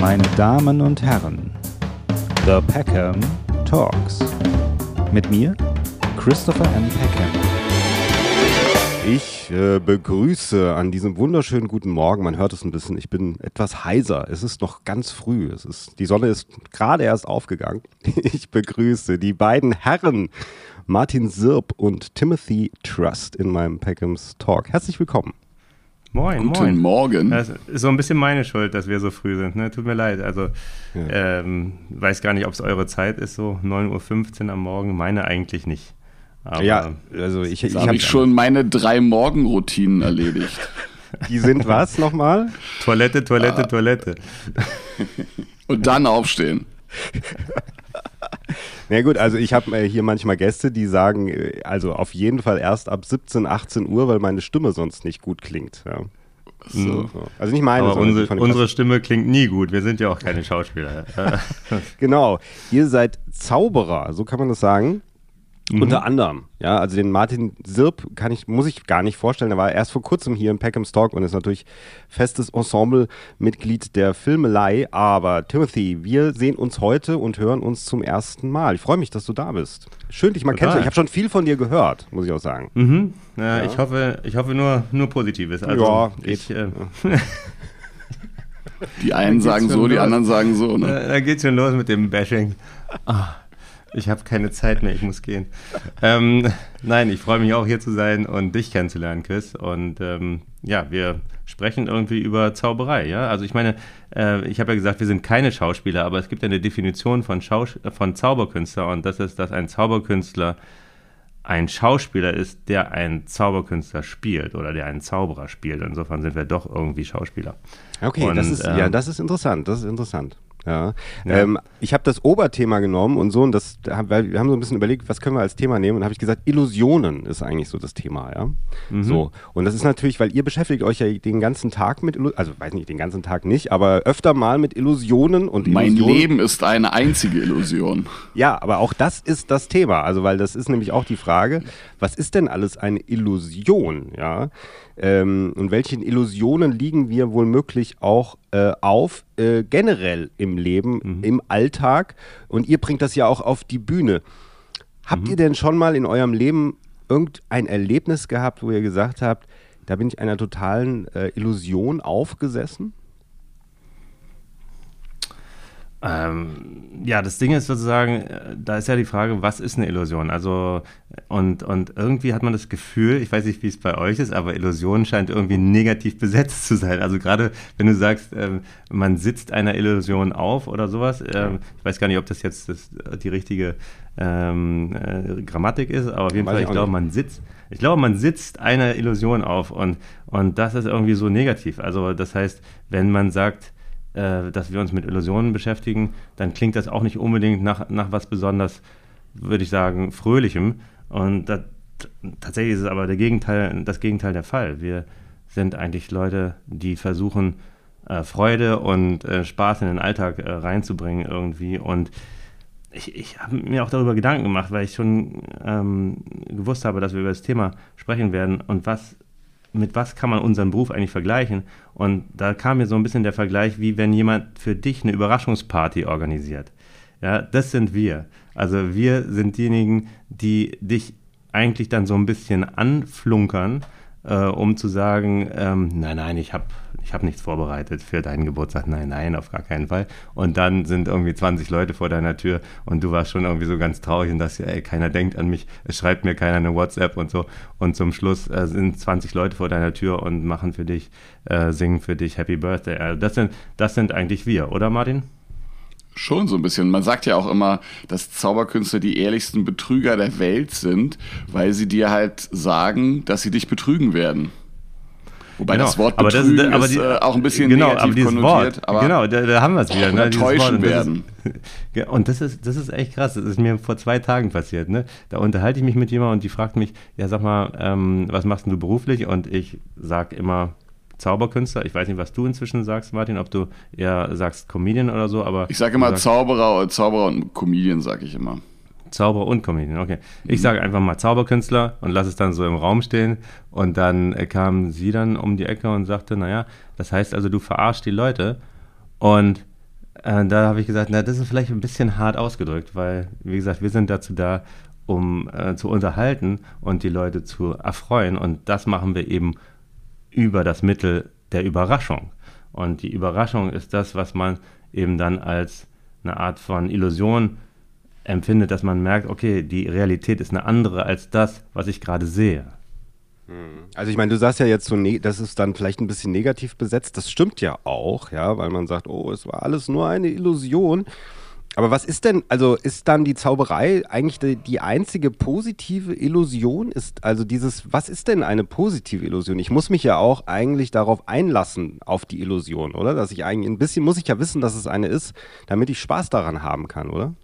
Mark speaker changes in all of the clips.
Speaker 1: Meine Damen und Herren, The Peckham Talks. Mit mir, Christopher M. Peckham.
Speaker 2: Ich äh, begrüße an diesem wunderschönen guten Morgen, man hört es ein bisschen, ich bin etwas heiser, es ist noch ganz früh, es ist, die Sonne ist gerade erst aufgegangen. Ich begrüße die beiden Herren, Martin Sirp und Timothy Trust in meinem Peckhams Talk. Herzlich willkommen.
Speaker 3: Moin,
Speaker 4: Guten
Speaker 3: moin.
Speaker 4: Morgen.
Speaker 3: Das ist so ein bisschen meine Schuld, dass wir so früh sind. Ne? Tut mir leid. Also,
Speaker 2: Ja.
Speaker 3: ähm, weiß gar nicht, ob es eure Zeit ist, so 9.15 Uhr am Morgen. Meine eigentlich nicht. Aber
Speaker 2: ja, also ich, ich
Speaker 4: habe schon meine drei Morgenroutinen erledigt.
Speaker 2: Die sind was nochmal?
Speaker 3: Toilette, Toilette,
Speaker 2: Ah.
Speaker 3: Toilette.
Speaker 4: Und dann aufstehen.
Speaker 2: Na gut, also ich habe äh, hier manchmal Gäste, die sagen, äh, also auf jeden Fall erst ab 17, 18 Uhr, weil meine Stimme sonst nicht gut klingt. Ja.
Speaker 4: So.
Speaker 2: So. Also nicht meine,
Speaker 3: Aber unsere, unsere Stimme klingt nie gut. Wir sind ja auch keine Schauspieler.
Speaker 2: Genau, ihr seid Zauberer, so kann man das sagen.
Speaker 3: Mhm.
Speaker 2: Unter anderem, ja, also den Martin Sirp kann ich, muss ich gar nicht vorstellen, der war erst vor kurzem hier im Peckham's Talk und ist natürlich festes Ensemble-Mitglied der Filmelei. Aber Timothy, wir sehen uns heute und hören uns zum ersten Mal. Ich freue mich, dass du da bist. Schön, dich mal
Speaker 3: Total.
Speaker 2: kennenzulernen. Ich habe schon viel von dir gehört, muss ich auch sagen.
Speaker 3: mhm. ja, Ich hoffe, ich hoffe nur, nur Positives. Also,
Speaker 2: Ja,
Speaker 3: ich, äh,
Speaker 4: Die einen sagen so, die anderen sagen so. Ne?
Speaker 3: Äh, Da geht's schon los mit dem Bashing. Ah, ich habe keine Zeit mehr, ich muss gehen. ähm, nein, ich freue mich auch hier zu sein und dich kennenzulernen, Chris. Und ähm, ja, wir sprechen irgendwie über Zauberei. Ja, also ich meine, äh, ich habe ja gesagt, wir sind keine Schauspieler, aber es gibt ja eine Definition von, Schaus von Zauberkünstler und das ist, dass ein Zauberkünstler ein Schauspieler ist, der einen Zauberkünstler spielt oder der einen Zauberer spielt. Insofern sind wir doch irgendwie Schauspieler.
Speaker 2: Okay,
Speaker 3: Und,
Speaker 2: das ist,
Speaker 3: ähm,
Speaker 2: ja, das ist interessant, das ist interessant. Ja.
Speaker 3: Ja.
Speaker 2: Ähm, ich habe das Oberthema genommen und so, und das, weil wir haben so ein bisschen überlegt, was können wir als Thema nehmen, und habe ich gesagt, Illusionen ist eigentlich so das Thema, ja.
Speaker 3: Mhm.
Speaker 2: So. Und das ist natürlich, weil ihr beschäftigt euch ja den ganzen Tag mit, Illu- also weiß nicht, den ganzen Tag nicht, aber öfter mal mit Illusionen und
Speaker 4: Mein
Speaker 2: Illusionen.
Speaker 4: Leben ist eine einzige Illusion.
Speaker 2: Ja, aber auch das ist das Thema. Also, weil das ist nämlich auch die Frage, was ist denn alles eine Illusion, ja? Ähm, und welchen Illusionen liegen wir wohl möglich auch äh, auf, äh, generell im Leben, im Alltag? Und ihr bringt das ja auch auf die Bühne. Habt ihr denn schon mal in eurem Leben irgendein Erlebnis gehabt, wo ihr gesagt habt, da bin ich einer totalen äh, Illusion aufgesessen?
Speaker 3: Ähm, ja, das Ding ist sozusagen, äh, da ist ja die Frage, was ist eine Illusion? Also, und, und irgendwie hat man das Gefühl, ich weiß nicht, wie es bei euch ist, aber Illusion scheint irgendwie negativ besetzt zu sein. Also gerade, wenn du sagst, ähm, man sitzt einer Illusion auf oder sowas, ähm, ich weiß gar nicht, ob das jetzt das, die richtige ähm, äh, Grammatik ist, aber auf jeden
Speaker 2: Weiß
Speaker 3: Fall,
Speaker 2: ich
Speaker 3: glaube, man sitzt, ich glaube, man sitzt einer Illusion auf und, und das ist irgendwie so negativ. Also das heißt, wenn man sagt, äh, dass wir uns mit Illusionen beschäftigen, dann klingt das auch nicht unbedingt nach, nach was besonders, würde ich sagen, Fröhlichem. Und das, tatsächlich ist es aber der Gegenteil, das Gegenteil der Fall. Wir sind eigentlich Leute, die versuchen, äh, Freude und äh, Spaß in den Alltag reinzubringen irgendwie. Und ich, ich habe mir auch darüber Gedanken gemacht, weil ich schon ähm, gewusst habe, dass wir über das Thema sprechen werden und was, mit was kann man unseren Beruf eigentlich vergleichen. Und da kam mir so ein bisschen der Vergleich, wie wenn jemand für dich eine Überraschungsparty organisiert. Ja, das sind wir. Also wir sind diejenigen, die dich eigentlich dann so ein bisschen anflunkern, äh, um zu sagen, ähm, nein, nein, ich habe ich hab nichts vorbereitet für deinen Geburtstag. Nein, nein, auf gar keinen Fall. Und dann sind irgendwie 20 Leute vor deiner Tür und du warst schon irgendwie so ganz traurig und dass ey, keiner denkt an mich, es schreibt mir keiner eine WhatsApp und so. Und zum Schluss äh, sind 20 Leute vor deiner Tür und machen für dich, äh, singen für dich Happy Birthday. Also das sind, das sind eigentlich wir, oder Martin?
Speaker 4: Schon so ein bisschen. Man sagt ja auch immer, dass Zauberkünstler die ehrlichsten Betrüger der Welt sind, weil sie dir halt sagen, dass sie dich betrügen werden. Wobei
Speaker 3: Genau.
Speaker 4: das Wort
Speaker 3: Aber das-
Speaker 4: betrügen
Speaker 3: aber
Speaker 4: ist
Speaker 3: die-
Speaker 4: äh, auch ein bisschen
Speaker 3: genau,
Speaker 4: negativ
Speaker 3: aber
Speaker 4: konnotiert.
Speaker 3: Wort,
Speaker 4: aber
Speaker 3: genau, da, da haben wir es wieder. Ne?
Speaker 4: Täuschen
Speaker 3: Wort. Und das
Speaker 4: werden.
Speaker 3: Ist, und das ist, das ist echt krass. Das ist mir vor zwei Tagen passiert. Ne? Da unterhalte ich mich mit jemandem und die fragt mich, ja sag mal, ähm, was machst denn du beruflich? Und ich sage immer Zauberkünstler. Ich weiß nicht, was du inzwischen sagst, Martin, ob du eher sagst Comedian oder so, aber
Speaker 4: ich sage immer Zauberer, Zauberer und Comedian, sage ich immer.
Speaker 3: Zauberer und Comedian, okay. Ich sage einfach mal Zauberkünstler und lasse es dann so im Raum stehen. Und dann äh, kam sie dann um die Ecke und sagte, naja, das heißt also, du verarschst die Leute. Und Äh, da habe ich gesagt, na, das ist vielleicht ein bisschen hart ausgedrückt, weil, wie gesagt, wir sind dazu da, um äh, zu unterhalten und die Leute zu erfreuen. Und das machen wir eben über das Mittel der Überraschung. Und die Überraschung ist das, was man eben dann als eine Art von Illusion empfindet, dass man merkt, okay, die Realität ist eine andere als das, was ich gerade sehe.
Speaker 2: Also ich meine, du sagst ja jetzt so, ne das ist dann vielleicht ein bisschen negativ besetzt. Das stimmt ja auch, ja, weil man sagt, oh, es war alles nur eine Illusion. Aber was ist denn, also ist dann die Zauberei eigentlich die, die, einzige positive Illusion? Ist also dieses, was ist denn eine positive Illusion? Ich muss mich ja auch eigentlich darauf einlassen, auf die Illusion, oder? Dass ich eigentlich ein bisschen, muss ich ja wissen, dass es eine ist, damit ich Spaß daran haben kann, oder?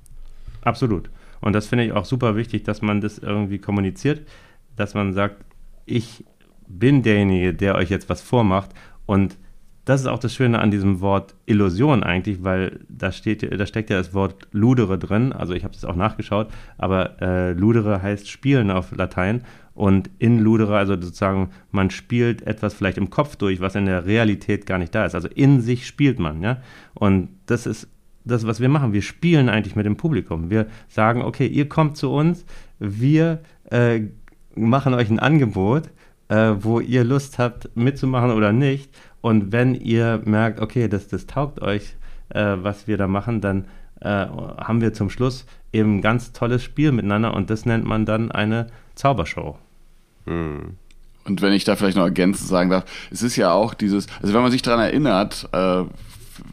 Speaker 3: Absolut. Und das finde ich auch super wichtig, dass man das irgendwie kommuniziert, dass man sagt, ich bin derjenige, der euch jetzt was vormacht. Und das ist auch das Schöne an diesem Wort Illusion eigentlich, weil da, steht, da steckt ja das Wort ludere drin. Also ich habe das auch nachgeschaut, aber äh, ludere heißt spielen auf Latein. Und in ludere, also sozusagen, man spielt etwas vielleicht im Kopf durch, was in der Realität gar nicht da ist. Also in sich spielt man, ja. Und das ist das, was wir machen. Wir spielen eigentlich mit dem Publikum. Wir sagen, okay, ihr kommt zu uns, wir äh, machen euch ein Angebot, äh, wo ihr Lust habt mitzumachen oder nicht. Und wenn ihr merkt, okay, das, das taugt euch, äh, was wir da machen, dann äh, haben wir zum Schluss eben ein ganz tolles Spiel miteinander und das nennt man dann eine Zaubershow.
Speaker 4: Hm. Und wenn ich da vielleicht noch ergänzend sagen darf, es ist ja auch dieses, also wenn man sich daran erinnert, äh,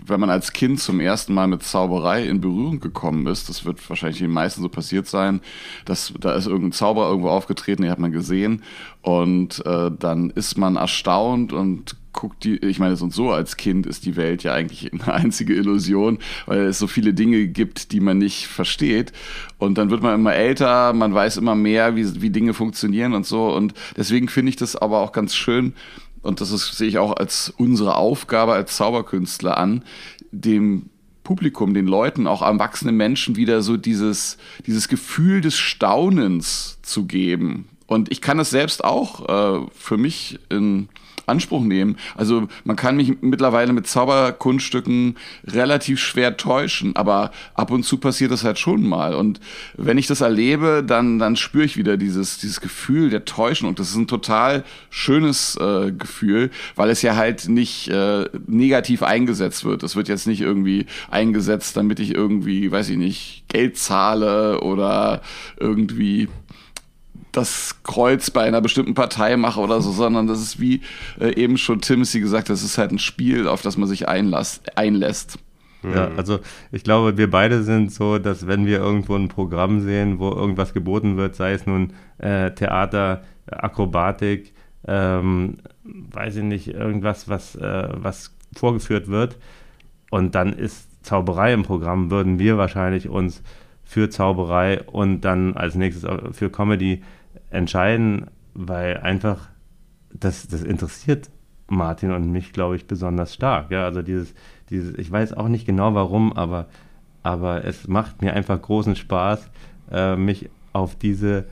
Speaker 4: wenn man als Kind zum ersten Mal mit Zauberei in Berührung gekommen ist, das wird wahrscheinlich den meisten so passiert sein, dass da ist irgendein Zauber irgendwo aufgetreten, den hat man gesehen und äh, dann ist man erstaunt und guckt die, ich meine, sonst so als Kind ist die Welt ja eigentlich eine einzige Illusion, weil es so viele Dinge gibt, die man nicht versteht. Und dann wird man immer älter, man weiß immer mehr, wie, wie Dinge funktionieren und so. Und deswegen finde ich das aber auch ganz schön, und das ist, sehe ich auch als unsere Aufgabe als Zauberkünstler an, dem Publikum, den Leuten, auch erwachsenen Menschen wieder so dieses, dieses Gefühl des Staunens zu geben. Und ich kann es selbst auch äh, für mich in Anspruch nehmen. Also man kann mich mittlerweile mit Zauberkunststücken relativ schwer täuschen, aber ab und zu passiert das halt schon mal. Und wenn ich das erlebe, dann, dann spüre ich wieder dieses, dieses Gefühl der Täuschung. Und das ist ein total schönes äh, Gefühl, weil es ja halt nicht äh, negativ eingesetzt wird. Es wird jetzt nicht irgendwie eingesetzt, damit ich irgendwie, weiß ich nicht, Geld zahle oder irgendwie das Kreuz bei einer bestimmten Partei mache oder so, sondern das ist wie äh, eben schon Timothy gesagt, das ist halt ein Spiel, auf das man sich einlass, einlässt.
Speaker 3: Ja, also ich glaube, wir beide sind so, dass wenn wir irgendwo ein Programm sehen, wo irgendwas geboten wird, sei es nun äh, Theater, Akrobatik, ähm, weiß ich nicht, irgendwas, was, äh, was vorgeführt wird, und dann ist Zauberei im Programm, würden wir wahrscheinlich uns für Zauberei und dann als nächstes für Comedy entscheiden, weil einfach das, das interessiert Martin und mich, glaube ich, besonders stark. Ja, also dieses, dieses, ich weiß auch nicht genau warum, aber, aber es macht mir einfach großen Spaß, äh, mich auf diese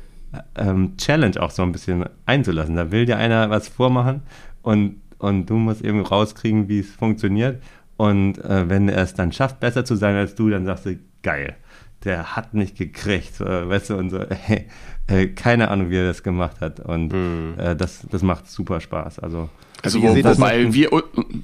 Speaker 3: ähm, Challenge auch so ein bisschen einzulassen. Da will dir einer was vormachen und, und du musst eben rauskriegen, wie es funktioniert. Und äh, wenn er es dann schafft, besser zu sein als du, dann sagst du, geil der hat mich gekriegt, äh, weißt du, und so, hey, äh, keine Ahnung, wie er das gemacht hat. Und mhm. äh, das, das macht super Spaß. Also
Speaker 4: also wo, wobei wir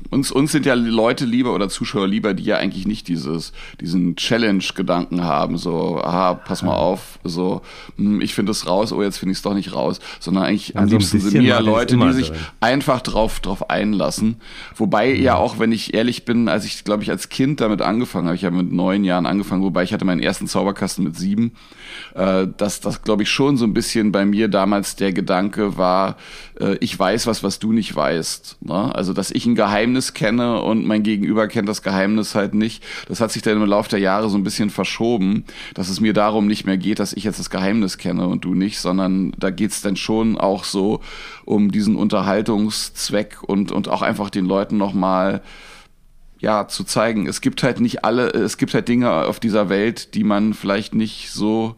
Speaker 4: uns uns sind ja Leute lieber oder Zuschauer lieber, die ja eigentlich nicht dieses diesen Challenge-Gedanken haben, so aha, pass mal auf, so hm, ich finde es raus, oh jetzt finde ich es doch nicht raus, sondern eigentlich am liebsten sind mir ja Leute, die sich drin. einfach drauf drauf einlassen. Wobei ja. ja auch, wenn ich ehrlich bin, als ich glaube ich als Kind damit angefangen habe, ich habe mit neun Jahren angefangen, wobei ich hatte meinen ersten Zauberkasten mit sieben, äh, dass das glaube ich schon so ein bisschen bei mir damals der Gedanke war, äh, ich weiß was, was du nicht weißt. Ne? Also, dass ich ein Geheimnis kenne und mein Gegenüber kennt das Geheimnis halt nicht. Das hat sich dann im Laufe der Jahre so ein bisschen verschoben, dass es mir darum nicht mehr geht, dass ich jetzt das Geheimnis kenne und du nicht, sondern da geht's dann schon auch so um diesen Unterhaltungszweck und, und auch einfach den Leuten nochmal ja, zu zeigen, es gibt halt nicht alle, es gibt halt Dinge auf dieser Welt, die man vielleicht nicht so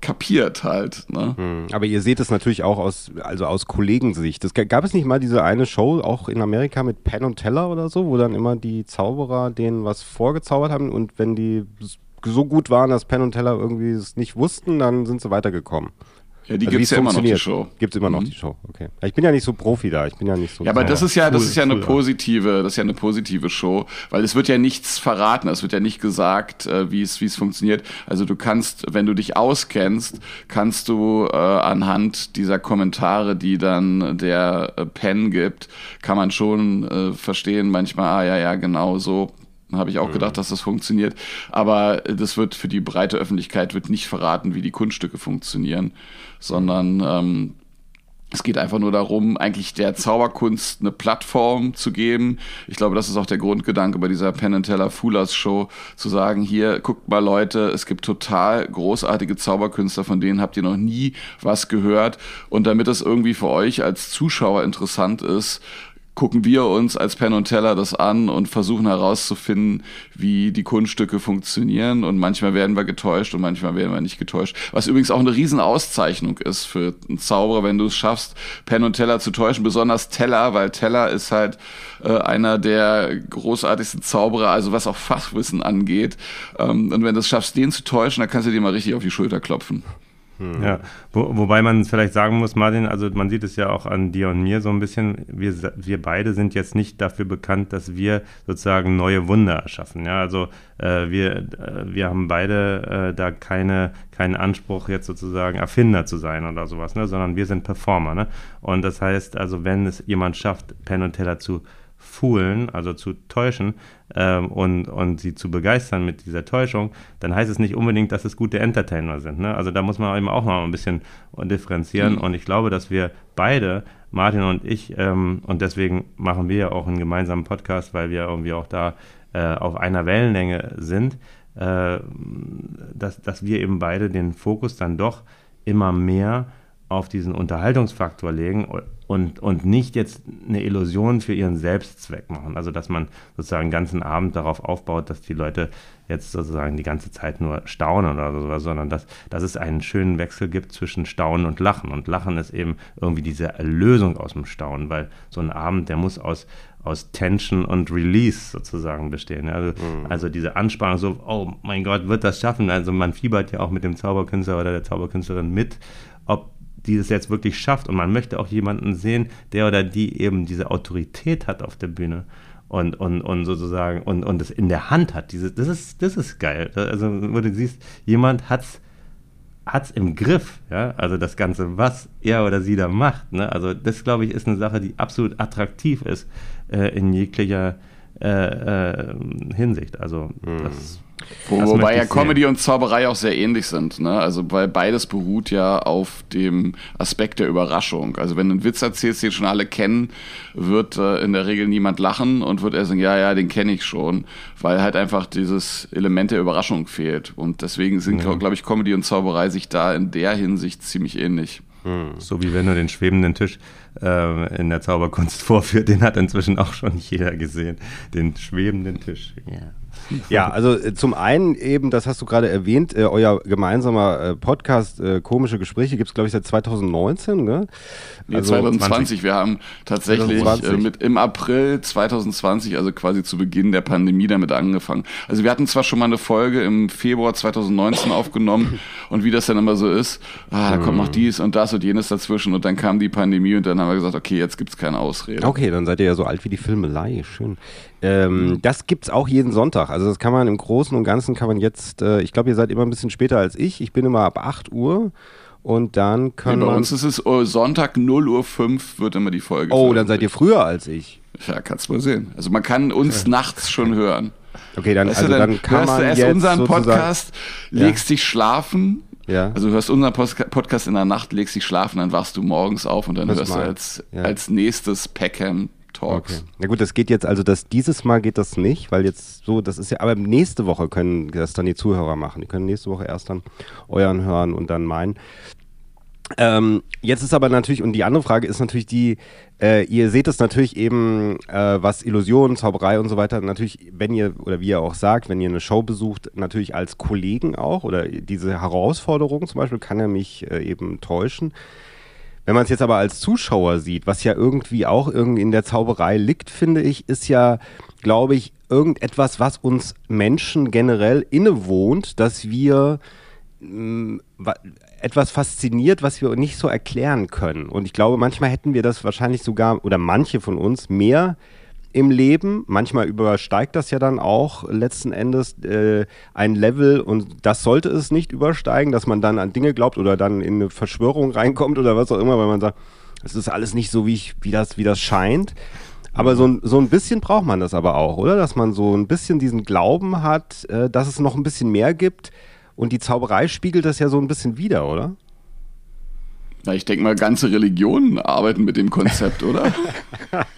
Speaker 4: kapiert halt. Ne?
Speaker 2: Hm, aber ihr seht es natürlich auch aus, also aus Kollegensicht. Das, gab es nicht mal diese eine Show, auch in Amerika mit Penn und Teller oder so, wo dann immer die Zauberer denen was vorgezaubert haben und wenn die so gut waren, dass Penn und Teller irgendwie es nicht wussten, dann sind sie weitergekommen.
Speaker 4: Ja, die also gibt es ja immer noch, die Show.
Speaker 2: Gibt es immer noch, mhm. die Show, okay. Ich bin ja nicht so Profi da, ich bin ja nicht so...
Speaker 4: Ja, aber das ist ja, das ist ja eine positive, das ist ja eine positive Show, weil es wird ja nichts verraten, es wird ja nicht gesagt, äh, wie es, wie es funktioniert. Also du kannst, wenn du dich auskennst, kannst du äh, anhand dieser Kommentare, die dann der äh, Pen gibt, kann man schon äh, verstehen manchmal, ah ja, ja, genau so habe ich auch mhm. gedacht, dass das funktioniert. Aber das wird für die breite Öffentlichkeit wird nicht verraten, wie die Kunststücke funktionieren, sondern ähm, es geht einfach nur darum, eigentlich der Zauberkunst eine Plattform zu geben. Ich glaube, das ist auch der Grundgedanke bei dieser Penn Teller Foolers Show, zu sagen, hier, guckt mal Leute, es gibt total großartige Zauberkünstler, von denen habt ihr noch nie was gehört. Und damit es irgendwie für euch als Zuschauer interessant ist, gucken wir uns als Penn und Teller das an und versuchen herauszufinden, wie die Kunststücke funktionieren. Und manchmal werden wir getäuscht und manchmal werden wir nicht getäuscht. Was übrigens auch eine Riesenauszeichnung ist für einen Zauberer, wenn du es schaffst, Penn und Teller zu täuschen. Besonders Teller, weil Teller ist halt äh, einer der großartigsten Zauberer, also was auch Fachwissen angeht. Ähm, und wenn du es schaffst, den zu täuschen, dann kannst du dir mal richtig auf die Schulter klopfen.
Speaker 3: Hm. Ja, Wo, wobei man vielleicht sagen muss, Martin, also man sieht es ja auch an dir und mir so ein bisschen, wir, wir beide sind jetzt nicht dafür bekannt, dass wir sozusagen neue Wunder erschaffen. Ja, also äh, wir, äh, wir haben beide äh, da keine, keinen Anspruch, jetzt sozusagen Erfinder zu sein oder sowas, ne? sondern wir sind Performer. Ne? Und das heißt, also wenn es jemand schafft, Penn und Teller zu foolen, also zu täuschen ähm, und, und sie zu begeistern mit dieser Täuschung, dann heißt es nicht unbedingt, dass es gute Entertainer sind. Ne? Also da muss man eben auch mal ein bisschen differenzieren. Mhm. Und ich glaube, dass wir beide, Martin und ich, ähm, und deswegen machen wir ja auch einen gemeinsamen Podcast, weil wir irgendwie auch da äh, auf einer Wellenlänge sind, äh, dass, dass wir eben beide den Fokus dann doch immer mehr auf diesen Unterhaltungsfaktor legen und, und nicht jetzt eine Illusion für ihren Selbstzweck machen. Also dass man sozusagen den ganzen Abend darauf aufbaut, dass die Leute jetzt sozusagen die ganze Zeit nur staunen oder sowas, sondern dass, dass es einen schönen Wechsel gibt zwischen Staunen und Lachen. Und Lachen ist eben irgendwie diese Erlösung aus dem Staunen, weil so ein Abend, der muss aus, aus Tension und Release sozusagen bestehen. Also, mhm. also diese Anspannung, so, oh mein Gott, wird das schaffen? Also man fiebert ja auch mit dem Zauberkünstler oder der Zauberkünstlerin mit, ob die es jetzt wirklich schafft. Und man möchte auch jemanden sehen, der oder die eben diese Autorität hat auf der Bühne und, und, und sozusagen und, und es in der Hand hat. Diese, das, ist, das ist geil. Also, wo du siehst, jemand hat es hat's im Griff, ja, also das Ganze, was er oder sie da macht, ne? also das, glaube ich, ist eine Sache, die absolut attraktiv ist äh, in jeglicher äh, äh, Hinsicht, also
Speaker 4: mhm. das wo, wobei ja Comedy und Zauberei auch sehr ähnlich sind, ne? Also weil beides beruht ja auf dem Aspekt der Überraschung. Also wenn du einen Witz erzählst, den schon alle kennen, wird äh, in der Regel niemand lachen und wird er sagen, ja, ja, den kenne ich schon, weil halt einfach dieses Element der Überraschung fehlt. Und deswegen sind, ja. glaube ich, Comedy und Zauberei sich da in der Hinsicht ziemlich ähnlich.
Speaker 3: Hm. So wie wenn du den schwebenden Tisch äh, in der Zauberkunst vorführt, den hat inzwischen auch schon jeder gesehen. Den schwebenden Tisch.
Speaker 2: Yeah. Ja, also äh, zum einen eben, das hast du gerade erwähnt, äh, euer gemeinsamer äh, Podcast äh, Komische Gespräche gibt es, glaube ich, seit 2019, ne?
Speaker 4: Nee, also 2020. 20. Wir haben tatsächlich äh, mit im April 2020, also quasi zu Beginn der Pandemie, damit angefangen. Also wir hatten zwar schon mal eine Folge im Februar 2019 aufgenommen und wie das dann immer so ist, ah, da kommt noch mhm. dies und das und jenes dazwischen und dann kam die Pandemie und dann haben wir gesagt, okay, jetzt gibt es keine Ausrede.
Speaker 2: Okay, dann seid ihr ja so alt wie die Filmelei, schön. Ähm, mhm. Das gibt es auch jeden Sonntag. Also das kann man im Großen und Ganzen kann man jetzt, äh, ich glaube, ihr seid immer ein bisschen später als ich. Ich bin immer ab 8 Uhr. Und dann können
Speaker 4: nee, bei uns ist es uh, Sonntag 0 Uhr 5 wird immer die Folge.
Speaker 2: Oh, dann seid ihr früher als ich.
Speaker 4: Ja, kannst du mal sehen. Also man kann uns nachts schon hören.
Speaker 2: Okay, dann, weißt also dann, dann kann
Speaker 4: man
Speaker 2: du
Speaker 4: erst unseren Podcast, legst ja. dich schlafen.
Speaker 2: Ja.
Speaker 4: Also du hörst unseren Podcast in der Nacht, legst dich schlafen, dann wachst du morgens auf und dann das hörst mal. du als, ja. als nächstes Peckham Talks. Okay.
Speaker 2: Na gut, das geht jetzt also, dass dieses Mal geht das nicht, weil jetzt so, das ist ja, aber nächste Woche können das dann die Zuhörer machen. Die können nächste Woche erst dann euren hören und dann meinen. Ähm, jetzt ist aber natürlich, und die andere Frage ist natürlich die, äh, ihr seht es natürlich eben, äh, was Illusionen, Zauberei und so weiter, natürlich, wenn ihr, oder wie ihr auch sagt, wenn ihr eine Show besucht, natürlich als Kollegen auch, oder diese Herausforderung zum Beispiel kann er mich äh, eben täuschen. Wenn man es jetzt aber als Zuschauer sieht, was ja irgendwie auch irgendwie in der Zauberei liegt, finde ich, ist ja, glaube ich, irgendetwas, was uns Menschen generell innewohnt, dass wir mh, etwas fasziniert, was wir nicht so erklären können. Und ich glaube, manchmal hätten wir das wahrscheinlich sogar, oder manche von uns, mehr im Leben. Manchmal übersteigt das ja dann auch letzten Endes äh, ein Level und das sollte es nicht übersteigen, dass man dann an Dinge glaubt oder dann in eine Verschwörung reinkommt oder was auch immer, weil man sagt, es ist alles nicht so, wie, ich, wie, das, wie das scheint. Aber so, so ein bisschen braucht man das aber auch, oder? Dass man so ein bisschen diesen Glauben hat, äh, dass es noch ein bisschen mehr gibt, und die Zauberei spiegelt das ja so ein bisschen wider, oder?
Speaker 4: Na, ich denke mal, ganze Religionen arbeiten mit dem Konzept, oder?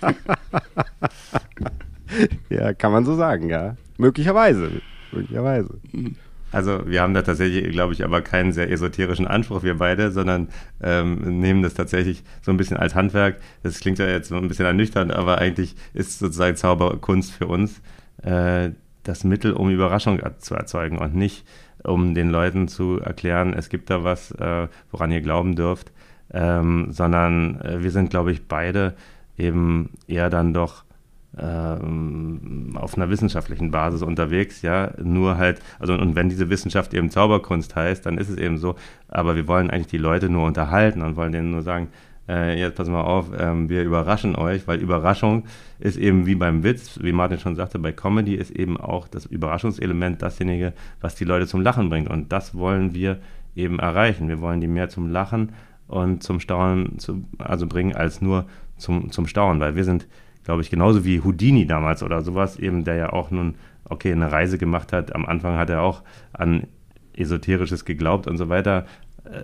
Speaker 2: ja, kann man so sagen, ja. Möglicherweise. Möglicherweise.
Speaker 3: Also wir haben da tatsächlich, glaube ich, aber keinen sehr esoterischen Anspruch, wir beide, sondern ähm, nehmen das tatsächlich so ein bisschen als Handwerk. Das klingt ja jetzt so ein bisschen ernüchternd, aber eigentlich ist sozusagen Zauberkunst für uns äh, das Mittel, um Überraschung zu erzeugen und nicht um den Leuten zu erklären, es gibt da was, äh, woran ihr glauben dürft, ähm, sondern äh, wir sind, glaube ich, beide eben eher dann doch ähm, auf einer wissenschaftlichen Basis unterwegs, ja, nur halt, also und wenn diese Wissenschaft eben Zauberkunst heißt, dann ist es eben so, aber wir wollen eigentlich die Leute nur unterhalten und wollen denen nur sagen, äh, jetzt pass mal auf, ähm, wir überraschen euch, weil Überraschung ist eben wie beim Witz, wie Martin schon sagte, bei Comedy ist eben auch das Überraschungselement dasjenige, was die Leute zum Lachen bringt. Und das wollen wir eben erreichen. Wir wollen die mehr zum Lachen und zum Staunen zu, also bringen, als nur zum, zum Staunen, weil wir sind, glaube ich, genauso wie Houdini damals oder sowas, eben der ja auch nun, okay, eine Reise gemacht hat. Am Anfang hat er auch an Esoterisches geglaubt und so weiter.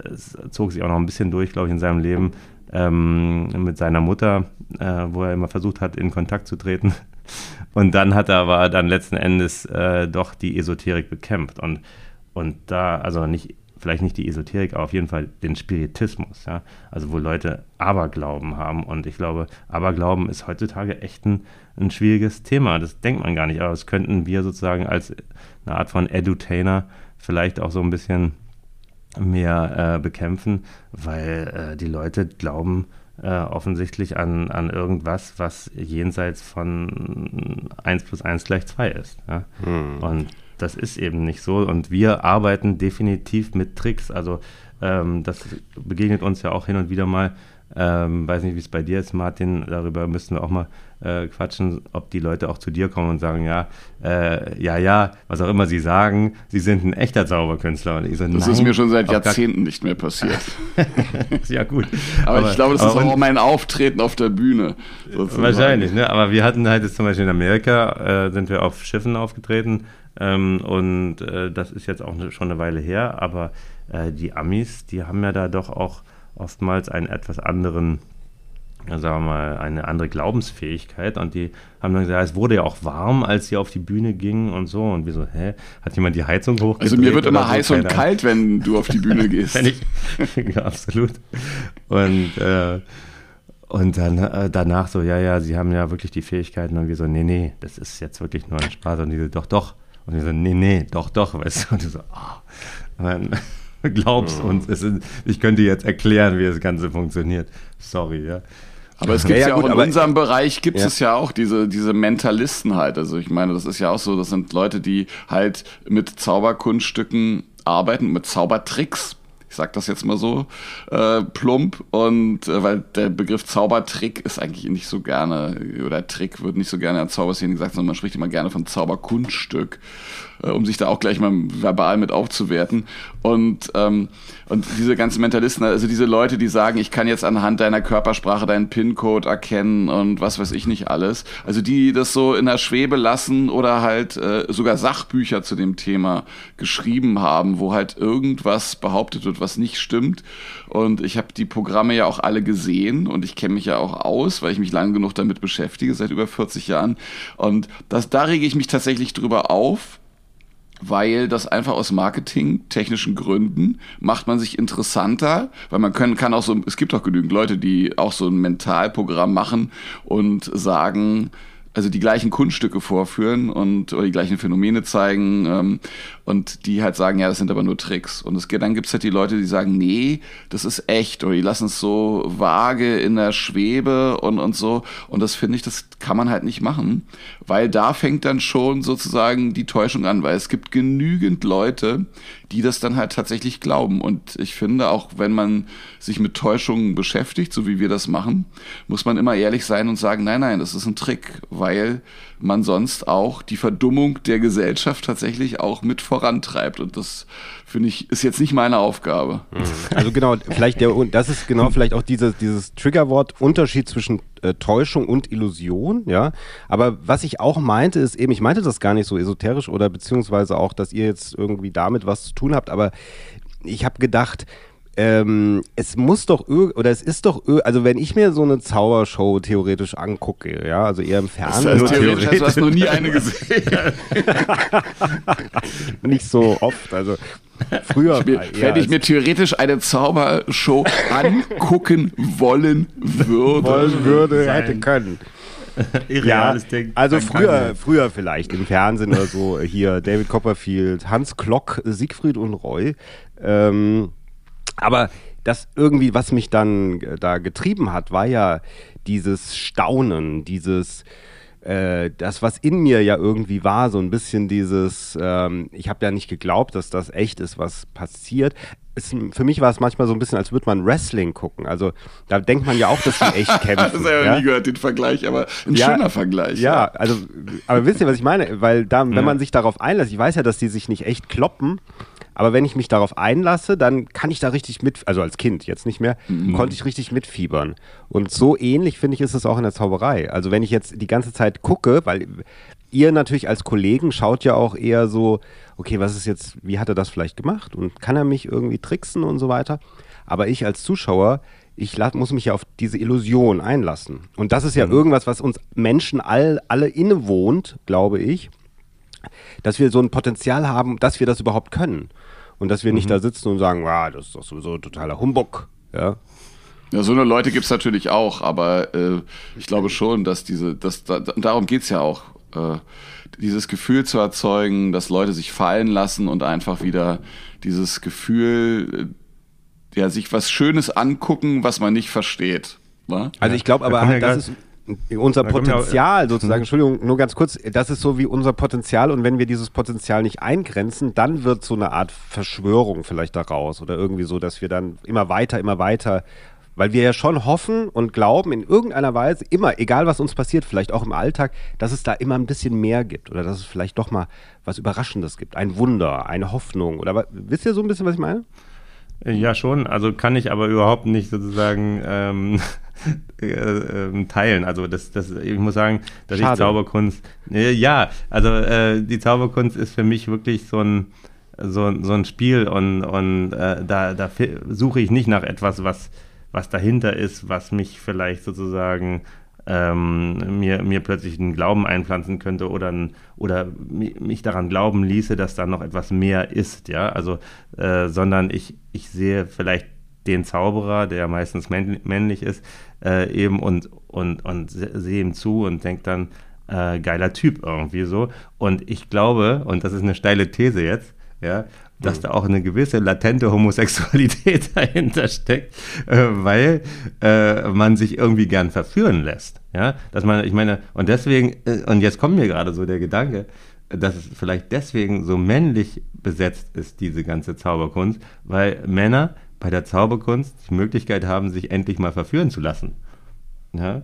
Speaker 3: Es zog sich auch noch ein bisschen durch, glaube ich, in seinem Leben ähm, mit seiner Mutter, äh, wo er immer versucht hat, in Kontakt zu treten. Und dann hat er aber dann letzten Endes äh, doch die Esoterik bekämpft. Und, und da, also nicht, vielleicht nicht die Esoterik, aber auf jeden Fall den Spiritismus, ja. Also wo Leute Aberglauben haben. Und ich glaube, Aberglauben ist heutzutage echt ein, ein schwieriges Thema. Das denkt man gar nicht. Aber das könnten wir sozusagen als eine Art von Edutainer vielleicht auch so ein bisschen mehr äh, bekämpfen, weil äh, die Leute glauben äh, offensichtlich an, an irgendwas, was jenseits von 1 plus 1 gleich 2 ist. Ja? Hm. Und das ist eben nicht so. Und wir arbeiten definitiv mit Tricks. Also ähm, das begegnet uns ja auch hin und wieder mal. Ähm, weiß nicht, wie es bei dir ist, Martin. Darüber müssten wir auch mal äh, quatschen, ob die Leute auch zu dir kommen und sagen, ja, äh, ja, ja, was auch immer sie sagen, sie sind ein echter Zauberkünstler. Und
Speaker 4: ich so, das ist mir schon seit Jahrzehnten nicht mehr passiert.
Speaker 3: ja, gut.
Speaker 4: Aber, aber ich glaube, das ist auch mein Auftreten auf der Bühne.
Speaker 3: Sozusagen. Wahrscheinlich, ne? Aber wir hatten halt jetzt zum Beispiel in Amerika, äh, sind wir auf Schiffen aufgetreten. Ähm, und äh, das ist jetzt auch ne, schon eine Weile her, aber äh, die Amis, die haben ja da doch auch oftmals einen etwas anderen sagen wir mal, eine andere Glaubensfähigkeit und die haben dann gesagt, es wurde ja auch warm, als sie auf die Bühne gingen und so und wir so, hä, hat jemand die Heizung hochgedreht?
Speaker 4: Also mir wird immer so? heiß und kalt, wenn du auf die Bühne gehst.
Speaker 3: ich, ja, absolut. Und, äh, und dann äh, danach so, ja, ja, sie haben ja wirklich die Fähigkeiten und wir so, nee, nee, das ist jetzt wirklich nur ein Spaß und die so, doch, doch. Und wir so, nee, nee, doch, doch, weißt du, und die so, ah. Oh. Dann, glaubst mhm. uns, ist, ich könnte jetzt erklären, wie das Ganze funktioniert. Sorry, ja.
Speaker 4: Aber es gibt ja, ja, gut, auch in unserem Bereich gibt es ja. ja auch diese, diese Mentalisten halt. Also ich meine, das ist ja auch so, das sind Leute, die halt mit Zauberkunststücken arbeiten, mit Zaubertricks. Ich sag das jetzt mal so äh, plump und äh, weil der Begriff Zaubertrick ist eigentlich nicht so gerne oder Trick wird nicht so gerne an Zauberszenen gesagt, sondern man spricht immer gerne von Zauberkunststück. Äh, um sich da auch gleich mal verbal mit aufzuwerten. Und, ähm, und diese ganzen Mentalisten, also diese Leute, die sagen, ich kann jetzt anhand deiner Körpersprache deinen PIN-Code erkennen und was weiß ich nicht alles. Also die das so in der Schwebe lassen oder halt äh, sogar Sachbücher zu dem Thema geschrieben haben, wo halt irgendwas behauptet wird, was nicht stimmt. Und ich habe die Programme ja auch alle gesehen und ich kenne mich ja auch aus, weil ich mich lange genug damit beschäftige, seit über 40 Jahren. Und das, da rege ich mich tatsächlich drüber auf, weil das einfach aus marketingtechnischen Gründen macht man sich interessanter, weil man können, kann auch so, es gibt auch genügend Leute, die auch so ein Mentalprogramm machen und sagen, also die gleichen Kunststücke vorführen und oder die gleichen Phänomene zeigen ähm, und die halt sagen, ja, das sind aber nur Tricks. Und es, dann gibt's halt die Leute, die sagen, nee, das ist echt oder die lassen es so vage in der Schwebe und, und so. Und das finde ich, das kann man halt nicht machen, weil da fängt dann schon sozusagen die Täuschung an, weil es gibt genügend Leute, die das dann halt tatsächlich glauben. Und ich finde, auch wenn man sich mit Täuschungen beschäftigt, so wie wir das machen, muss man immer ehrlich sein und sagen, nein, nein, das ist ein Trick, weil man sonst auch die Verdummung der Gesellschaft tatsächlich auch mit vorantreibt. Und das finde ich, ist jetzt nicht meine Aufgabe.
Speaker 2: Mhm. Also genau, vielleicht der, das ist genau vielleicht auch dieses, dieses Triggerwort Unterschied zwischen äh, Täuschung und Illusion, ja. Aber was ich auch meinte, ist eben, ich meinte das gar nicht so esoterisch oder beziehungsweise auch, dass ihr jetzt irgendwie damit was zu tun habt, aber ich habe gedacht, ähm, es muss doch oder es ist doch also wenn ich mir so eine Zaubershow theoretisch angucke, ja, also eher im Fernsehen.
Speaker 4: Das heißt, theoretisch hast du hast noch nie eine gesehen.
Speaker 2: Nicht so oft, also früher.
Speaker 4: Ich mir, wenn ich mir theoretisch eine Zaubershow angucken wollen würde,
Speaker 2: wollen würde, hätte können. ja, Ding. Also früher, früher vielleicht im Fernsehen oder so, hier David Copperfield, Hans Klock, Siegfried und Roy. Ähm, aber das irgendwie, was mich dann äh, da getrieben hat, war ja dieses Staunen, dieses äh, das, was in mir ja irgendwie war, so ein bisschen dieses, ähm, ich habe ja nicht geglaubt, dass das echt ist, was passiert. Es, für mich war es manchmal so ein bisschen, als würde man Wrestling gucken. Also da denkt man ja auch, dass sie echt kämpfen. das
Speaker 4: habe ich ja? nie gehört, den Vergleich, aber ein ja, schöner Vergleich.
Speaker 2: Ja, ja, also, aber wisst ihr, was ich meine? Weil da, wenn man sich darauf einlässt, ich weiß ja, dass die sich nicht echt kloppen, aber wenn ich mich darauf einlasse, dann kann ich da richtig mit, also als Kind jetzt nicht mehr, mhm. konnte ich richtig mitfiebern. Und so ähnlich finde ich ist es auch in der Zauberei. Also wenn ich jetzt die ganze Zeit gucke, weil ihr natürlich als Kollegen schaut ja auch eher so, okay, was ist jetzt, wie hat er das vielleicht gemacht und kann er mich irgendwie tricksen und so weiter. Aber ich als Zuschauer, ich muss mich ja auf diese Illusion einlassen. Und das ist ja mhm. irgendwas, was uns Menschen all, alle innewohnt, glaube ich, dass wir so ein Potenzial haben, dass wir das überhaupt können. Und dass wir nicht mhm. da sitzen und sagen, wow, das ist doch sowieso totaler Humbug. Ja.
Speaker 4: Ja, so eine Leute gibt es natürlich auch, aber äh, ich glaube schon, dass diese, dass, da, darum geht es ja auch, äh, dieses Gefühl zu erzeugen, dass Leute sich fallen lassen und einfach wieder dieses Gefühl, äh, ja, sich was Schönes angucken, was man nicht versteht.
Speaker 2: Wa? Also ich glaube aber, halt, das ist unser Potenzial sozusagen, Entschuldigung, nur ganz kurz, das ist so wie unser Potenzial und wenn wir dieses Potenzial nicht eingrenzen, dann wird so eine Art Verschwörung vielleicht daraus oder irgendwie so, dass wir dann immer weiter, immer weiter, weil wir ja schon hoffen und glauben in irgendeiner Weise, immer, egal was uns passiert, vielleicht auch im Alltag, dass es da immer ein bisschen mehr gibt oder dass es vielleicht doch mal was Überraschendes gibt, ein Wunder, eine Hoffnung oder wisst ihr so ein bisschen, was ich meine?
Speaker 3: Ja, schon. Also kann ich aber überhaupt nicht sozusagen ähm, äh, äh, teilen. Also das, das, ich muss sagen, dass Schade. ich Zauberkunst. Äh, ja, also äh, die Zauberkunst ist für mich wirklich so ein so, so ein Spiel und, und äh, da, da suche ich nicht nach etwas, was, was dahinter ist, was mich vielleicht sozusagen ähm, mir, mir plötzlich einen Glauben einpflanzen könnte oder, ein, oder mich daran glauben ließe, dass da noch etwas mehr ist, ja, also, äh, sondern ich, ich sehe vielleicht den Zauberer, der meistens männlich ist, äh, eben und, und, und sehe ihm zu und denke dann, äh, geiler Typ irgendwie so. Und ich glaube, und das ist eine steile These jetzt, ja, dass mhm. da auch eine gewisse latente Homosexualität dahinter steckt, äh, weil äh, man sich irgendwie gern verführen lässt. Ja, dass man, ich meine, und deswegen, äh, und jetzt kommt mir gerade so der Gedanke, dass es vielleicht deswegen so männlich besetzt ist, diese ganze Zauberkunst, weil Männer bei der Zauberkunst die Möglichkeit haben, sich endlich mal verführen zu lassen. Ja?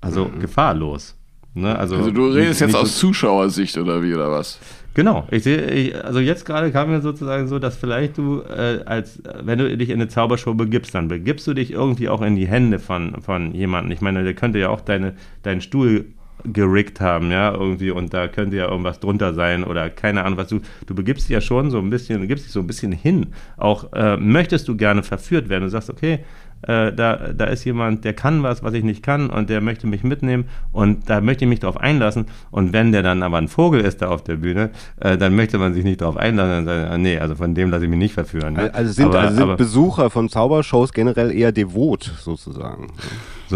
Speaker 3: Also mhm. gefahrlos. Ne?
Speaker 4: Also, also, du redest nicht, jetzt aus Zuschauersicht oder wie oder was?
Speaker 3: Genau, ich sehe, also jetzt gerade kam mir sozusagen so, dass vielleicht du äh, als, wenn du dich in eine Zaubershow begibst, dann begibst du dich irgendwie auch in die Hände von, von jemandem. Ich meine, der könnte ja auch deine, deinen Stuhl gerickt haben, ja, irgendwie, und da könnte ja irgendwas drunter sein oder keine Ahnung, was du, du begibst dich ja schon so ein bisschen, gibst dich so ein bisschen hin. Auch äh, möchtest du gerne verführt werden. Du sagst, okay, äh, da, da ist jemand, der kann was, was ich nicht kann und der möchte mich mitnehmen und da möchte ich mich darauf einlassen. Und wenn der dann aber ein Vogel ist da auf der Bühne, äh, dann möchte man sich nicht darauf einlassen und sagen, ah, nee, also von dem lasse ich mich nicht verführen. Ne?
Speaker 2: Also sind,
Speaker 3: aber,
Speaker 2: also sind
Speaker 3: aber,
Speaker 2: Besucher von Zaubershows generell eher devot sozusagen.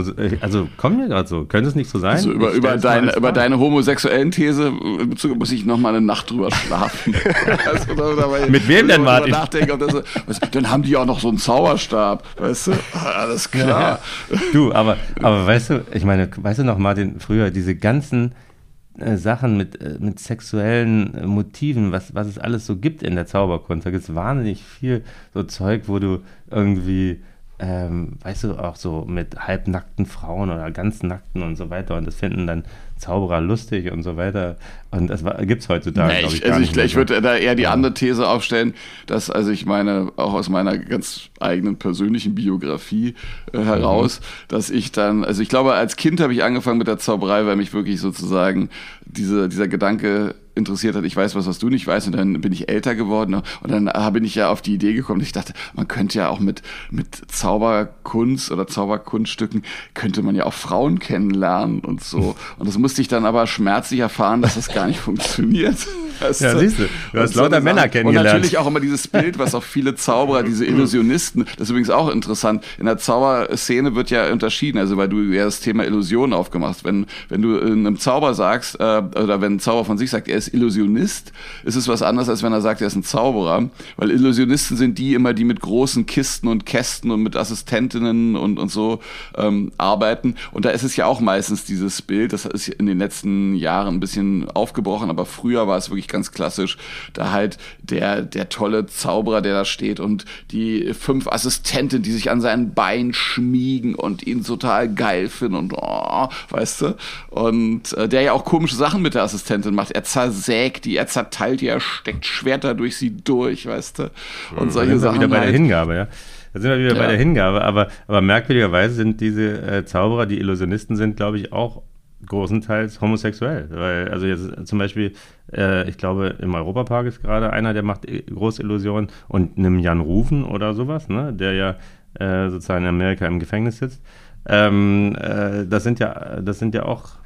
Speaker 3: So, also kommen wir gerade so, könnte es nicht so sein?
Speaker 4: Also über, über,
Speaker 3: als
Speaker 4: über deine homosexuellen These Bezug muss ich noch mal eine Nacht drüber schlafen. also, da, da, weil-
Speaker 3: Mit wem denn, Martin?
Speaker 4: drüber Nachdenke, ob das, was, dann haben die auch noch so einen Zauberstab, weißt du? Ah, Alles klar.
Speaker 3: Du, aber, aber weißt du, ich meine, weißt du noch, Martin, früher diese ganzen äh, Sachen mit, äh, mit sexuellen äh, Motiven, was, was es alles so gibt in der Zauberkunst. Da gibt es wahnsinnig viel so Zeug, wo du irgendwie, ähm, weißt du, auch so mit halbnackten Frauen oder ganz nackten und so weiter. Und das finden dann Zauberer lustig und so weiter. Und das gibt es heutzutage,
Speaker 4: Nee,
Speaker 3: glaube ich,
Speaker 4: also ich, ich
Speaker 3: so.
Speaker 4: würde da eher die andere These aufstellen, dass, also ich meine, auch aus meiner ganz eigenen persönlichen Biografie äh, heraus, dass ich dann, also ich glaube, als Kind habe ich angefangen mit der Zauberei, weil mich wirklich sozusagen diese, dieser Gedanke interessiert hat, ich weiß was, was du nicht weißt, und dann bin ich älter geworden ne? und dann äh, bin ich ja auf die Idee gekommen, ich dachte, man könnte ja auch mit, mit Zauberkunst oder Zauberkunststücken, könnte man ja auch Frauen kennenlernen und so. Und das musste ich dann aber schmerzlich erfahren, dass das gar nicht funktioniert. Weißt
Speaker 3: Ja, siehst du, du hast lauter Männer
Speaker 4: Sache.
Speaker 3: kennengelernt.
Speaker 4: Und natürlich auch immer dieses Bild, was auch viele Zauberer, diese Illusionisten, das ist übrigens auch interessant. In der Zauberszene wird ja unterschieden, also weil du ja das Thema Illusion aufgemacht hast. Wenn, wenn du einem Zauber sagst, äh, oder wenn ein Zauber von sich sagt, er ist Illusionist, ist es was anderes, als wenn er sagt, er ist ein Zauberer. Weil Illusionisten sind die immer, die mit großen Kisten und Kästen und mit Assistentinnen und, und so ähm, arbeiten. Und da ist es ja auch meistens dieses Bild, das ist in den letzten Jahren ein bisschen aufgebrochen, aber früher war es wirklich ganz klassisch, da halt der, der tolle Zauberer, der da steht und die fünf Assistenten, die sich an sein Bein schmiegen und ihn total geil finden und oh, weißt du, und äh, der ja auch komische Sachen mit der Assistentin macht. Er zersägt die, er zerteilt die, er steckt Schwerter durch sie durch, weißt du, und
Speaker 3: Da
Speaker 4: solche
Speaker 3: sind wir
Speaker 4: Sachen.
Speaker 3: wieder bei der
Speaker 4: halt.
Speaker 3: Hingabe, ja. Da sind wir wieder bei
Speaker 4: Ja.
Speaker 3: der Hingabe, aber, aber merkwürdigerweise sind diese äh, Zauberer, die Illusionisten sind, glaube ich, auch großenteils homosexuell. Weil, also jetzt zum Beispiel, äh, ich glaube, im Europapark ist gerade einer, der macht äh, Großillusionen und einem Jan Rufen oder sowas, ne, der ja äh, sozusagen in Amerika im Gefängnis sitzt. Ähm, äh, das sind ja, das sind ja auch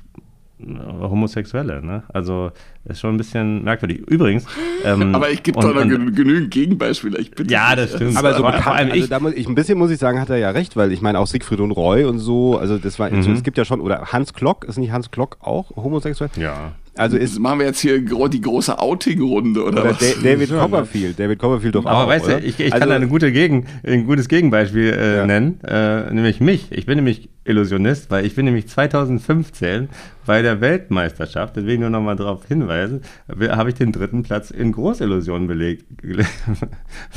Speaker 3: Homosexuelle, ne? Also ist schon ein bisschen merkwürdig. Übrigens. Ähm,
Speaker 4: Aber ich gebe doch noch genügend Gegenbeispiele. Ich bitte
Speaker 3: Ja, das stimmt.
Speaker 2: Aber so
Speaker 3: vor
Speaker 2: bekannt,
Speaker 3: allem
Speaker 2: also
Speaker 3: ich-
Speaker 2: da muss ich, ein bisschen muss ich sagen, hat er ja recht, weil ich meine auch Siegfried und Roy und so, also das war, so,
Speaker 3: Mhm.
Speaker 2: es gibt ja schon, oder Hans Klock, ist nicht Hans Klock auch homosexuell?
Speaker 3: Ja.
Speaker 2: Also
Speaker 4: Ist, machen wir jetzt hier die große Outing-Runde oder,
Speaker 2: oder
Speaker 4: was?
Speaker 2: Da- David Copperfield, David Copperfield doch
Speaker 3: Aber
Speaker 2: auch,
Speaker 3: weißt du, ich, ich
Speaker 2: also,
Speaker 3: kann eine gute Gegen, ein gutes Gegenbeispiel äh,
Speaker 2: Ja.
Speaker 3: nennen, äh, nämlich mich. Ich bin nämlich Illusionist, weil ich bin nämlich 2015 bei der Weltmeisterschaft, ich nur noch mal darauf hinweisen, we- habe ich den dritten Platz in Großillusionen belegt.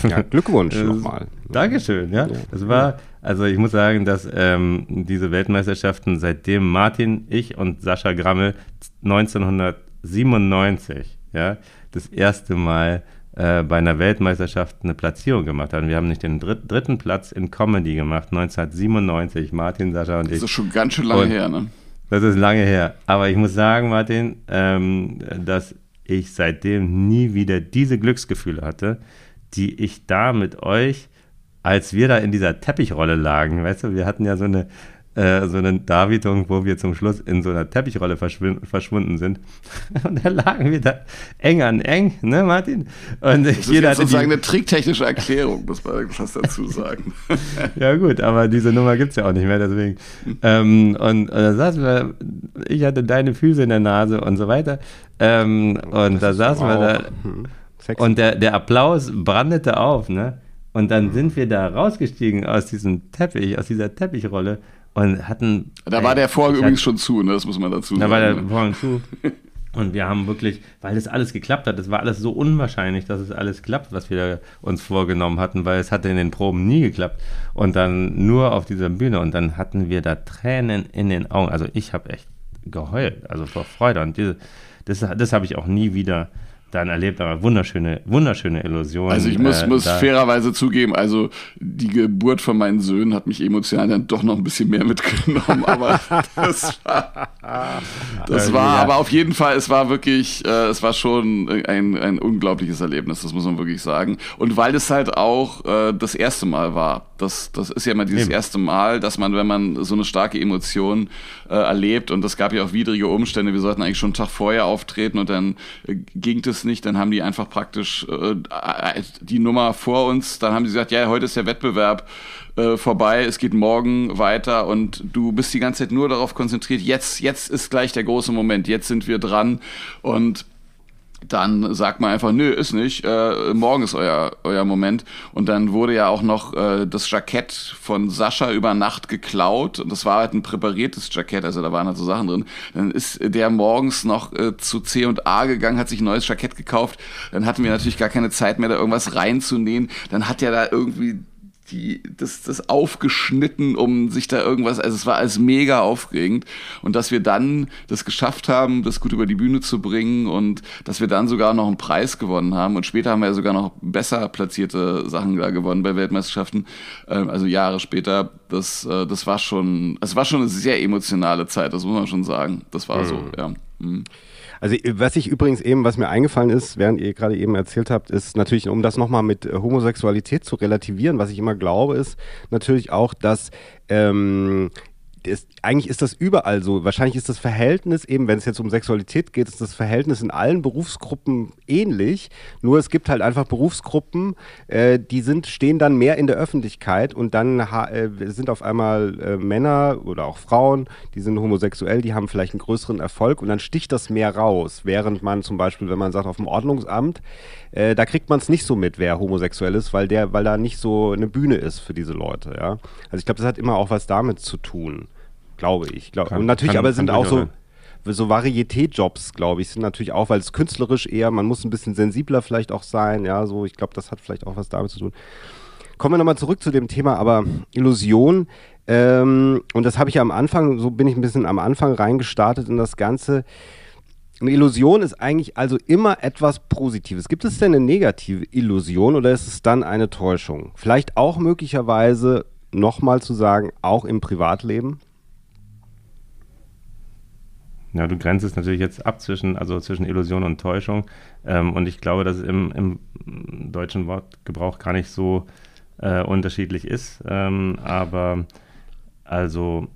Speaker 2: Ja, Glückwunsch nochmal.
Speaker 3: Dankeschön, ja.
Speaker 2: Ja.
Speaker 3: Das war, also ich muss sagen, dass ähm, diese Weltmeisterschaften, seitdem Martin, ich und Sascha Grammel 1997, ja, das erste Mal äh, bei einer Weltmeisterschaft eine Platzierung gemacht haben. Wir haben nicht den dritt, dritten Platz in Comedy gemacht, 1997, Martin, Sascha und ich.
Speaker 4: Das ist schon ganz schön lange
Speaker 3: Und-
Speaker 4: her, ne?
Speaker 3: Das ist lange her. Aber ich muss sagen, Martin, ähm, dass ich seitdem nie wieder diese Glücksgefühle hatte, die ich da mit euch, als wir da in dieser Teppichrolle lagen, weißt du, wir hatten ja so eine, äh, so eine Darbietung, wo wir zum Schluss in so einer Teppichrolle verschwin- verschwunden sind. Und da lagen wir da eng an eng, ne, Martin? Und
Speaker 4: Das ist
Speaker 3: jeder
Speaker 4: jetzt
Speaker 3: hatte die,
Speaker 4: sozusagen eine tricktechnische Erklärung, muss man fast dazu sagen.
Speaker 3: Ja, gut, aber diese Nummer gibt es ja auch nicht mehr, deswegen. ähm, und, und da saßen wir, ich hatte deine Füße in der Nase und so weiter. Ähm, und da saßen wir da.
Speaker 2: Hm, Sex.
Speaker 3: Und der, der Applaus brandete auf, ne? Und dann sind wir da rausgestiegen aus diesem Teppich, aus dieser Teppichrolle und hatten.
Speaker 4: Da war der Vorhang übrigens
Speaker 3: hatte-
Speaker 4: schon zu, ne? Das muss man dazu
Speaker 3: Da
Speaker 4: sagen.
Speaker 3: war der
Speaker 4: ne?
Speaker 3: Vorhang zu. Und wir haben wirklich, weil das alles geklappt hat, das war alles so unwahrscheinlich, dass es alles klappt, was wir uns vorgenommen hatten, weil es hatte in den Proben nie geklappt. Und dann nur auf dieser Bühne und dann hatten wir da Tränen in den Augen. Also ich habe echt geheult, also vor Freude. Und diese, das, das habe ich auch nie wieder dann erlebt, aber wunderschöne, wunderschöne Illusion.
Speaker 4: Also ich muss,
Speaker 3: äh,
Speaker 4: muss fairerweise zugeben, also die Geburt von meinen Söhnen hat mich emotional dann doch noch ein bisschen mehr mitgenommen, aber das war, das war
Speaker 3: ja.
Speaker 4: aber auf jeden Fall, es war wirklich, äh, es war schon ein, ein unglaubliches Erlebnis, das muss man wirklich sagen. Und weil es halt auch äh, das erste Mal war, Das, das ist ja immer dieses Eben. erste Mal, dass man, wenn man so eine starke Emotion äh, erlebt, und es gab ja auch widrige Umstände, wir sollten eigentlich schon einen Tag vorher auftreten und dann äh, ging es nicht, dann haben die einfach praktisch äh, äh, die Nummer vor uns, dann haben sie gesagt, ja, heute ist der Wettbewerb äh, vorbei, es geht morgen weiter und du bist die ganze Zeit nur darauf konzentriert, jetzt, jetzt ist gleich der große Moment, jetzt sind wir dran und dann sagt man einfach, nö, ist nicht, äh, morgen ist euer, euer Moment. Und dann wurde ja auch noch äh, das Jackett von Sascha über Nacht geklaut. Und das war halt ein präpariertes Jackett, also da waren halt so Sachen drin. Dann ist der morgens noch äh, zu C und A gegangen, hat sich ein neues Jackett gekauft. Dann hatten wir natürlich gar keine Zeit mehr, da irgendwas reinzunähen. Dann hat ja da irgendwie die, das, das aufgeschnitten, um sich da irgendwas, also es war alles mega aufregend. Und dass wir dann das geschafft haben, das gut über die Bühne zu bringen und dass wir dann sogar noch einen Preis gewonnen haben. Und später haben wir ja sogar noch besser platzierte Sachen da gewonnen bei Weltmeisterschaften, ähm, also Jahre später. Das, äh, das war schon, es war schon eine sehr emotionale Zeit, das muss man schon sagen. Das war mhm. so, ja. Mhm.
Speaker 2: Also was ich übrigens eben, was mir eingefallen ist, während ihr gerade eben erzählt habt, ist natürlich, um das nochmal mit äh, Homosexualität zu relativieren, was ich immer glaube, ist natürlich auch, dass ähm, ist, eigentlich ist das überall so. Wahrscheinlich ist das Verhältnis, eben wenn es jetzt um Sexualität geht, ist das Verhältnis in allen Berufsgruppen ähnlich. Nur es gibt halt einfach Berufsgruppen, äh, die sind, stehen dann mehr in der Öffentlichkeit und dann äh, sind auf einmal äh, Männer oder auch Frauen, die sind homosexuell, die haben vielleicht einen größeren Erfolg und dann sticht das mehr raus. Während man zum Beispiel, wenn man sagt, auf dem Ordnungsamt, äh, da kriegt man es nicht so mit, wer homosexuell ist, weil der, weil da nicht so eine Bühne ist für diese Leute, ja. Also ich glaube, das hat immer auch was damit zu tun, glaube ich. Glaub, und natürlich, kann, aber sind auch so, so Varieté-Jobs, glaube ich, sind natürlich auch, weil es künstlerisch eher, man muss ein bisschen sensibler vielleicht auch sein, ja, so, ich glaube, das hat vielleicht auch was damit zu tun. Kommen wir nochmal zurück zu dem Thema, aber Illusion, ähm, und das habe ich ja am Anfang, so bin ich ein bisschen am Anfang reingestartet in das Ganze. Eine Illusion ist eigentlich also immer etwas Positives. Gibt es denn eine negative Illusion oder ist es dann eine Täuschung? Vielleicht auch möglicherweise nochmal zu sagen, auch im Privatleben?
Speaker 3: Ja, du grenzt es natürlich jetzt ab zwischen, also zwischen Illusion und Täuschung. Ähm, und ich glaube, dass es im, im, deutschen Wortgebrauch gar nicht so äh, unterschiedlich ist. Ähm, aber also,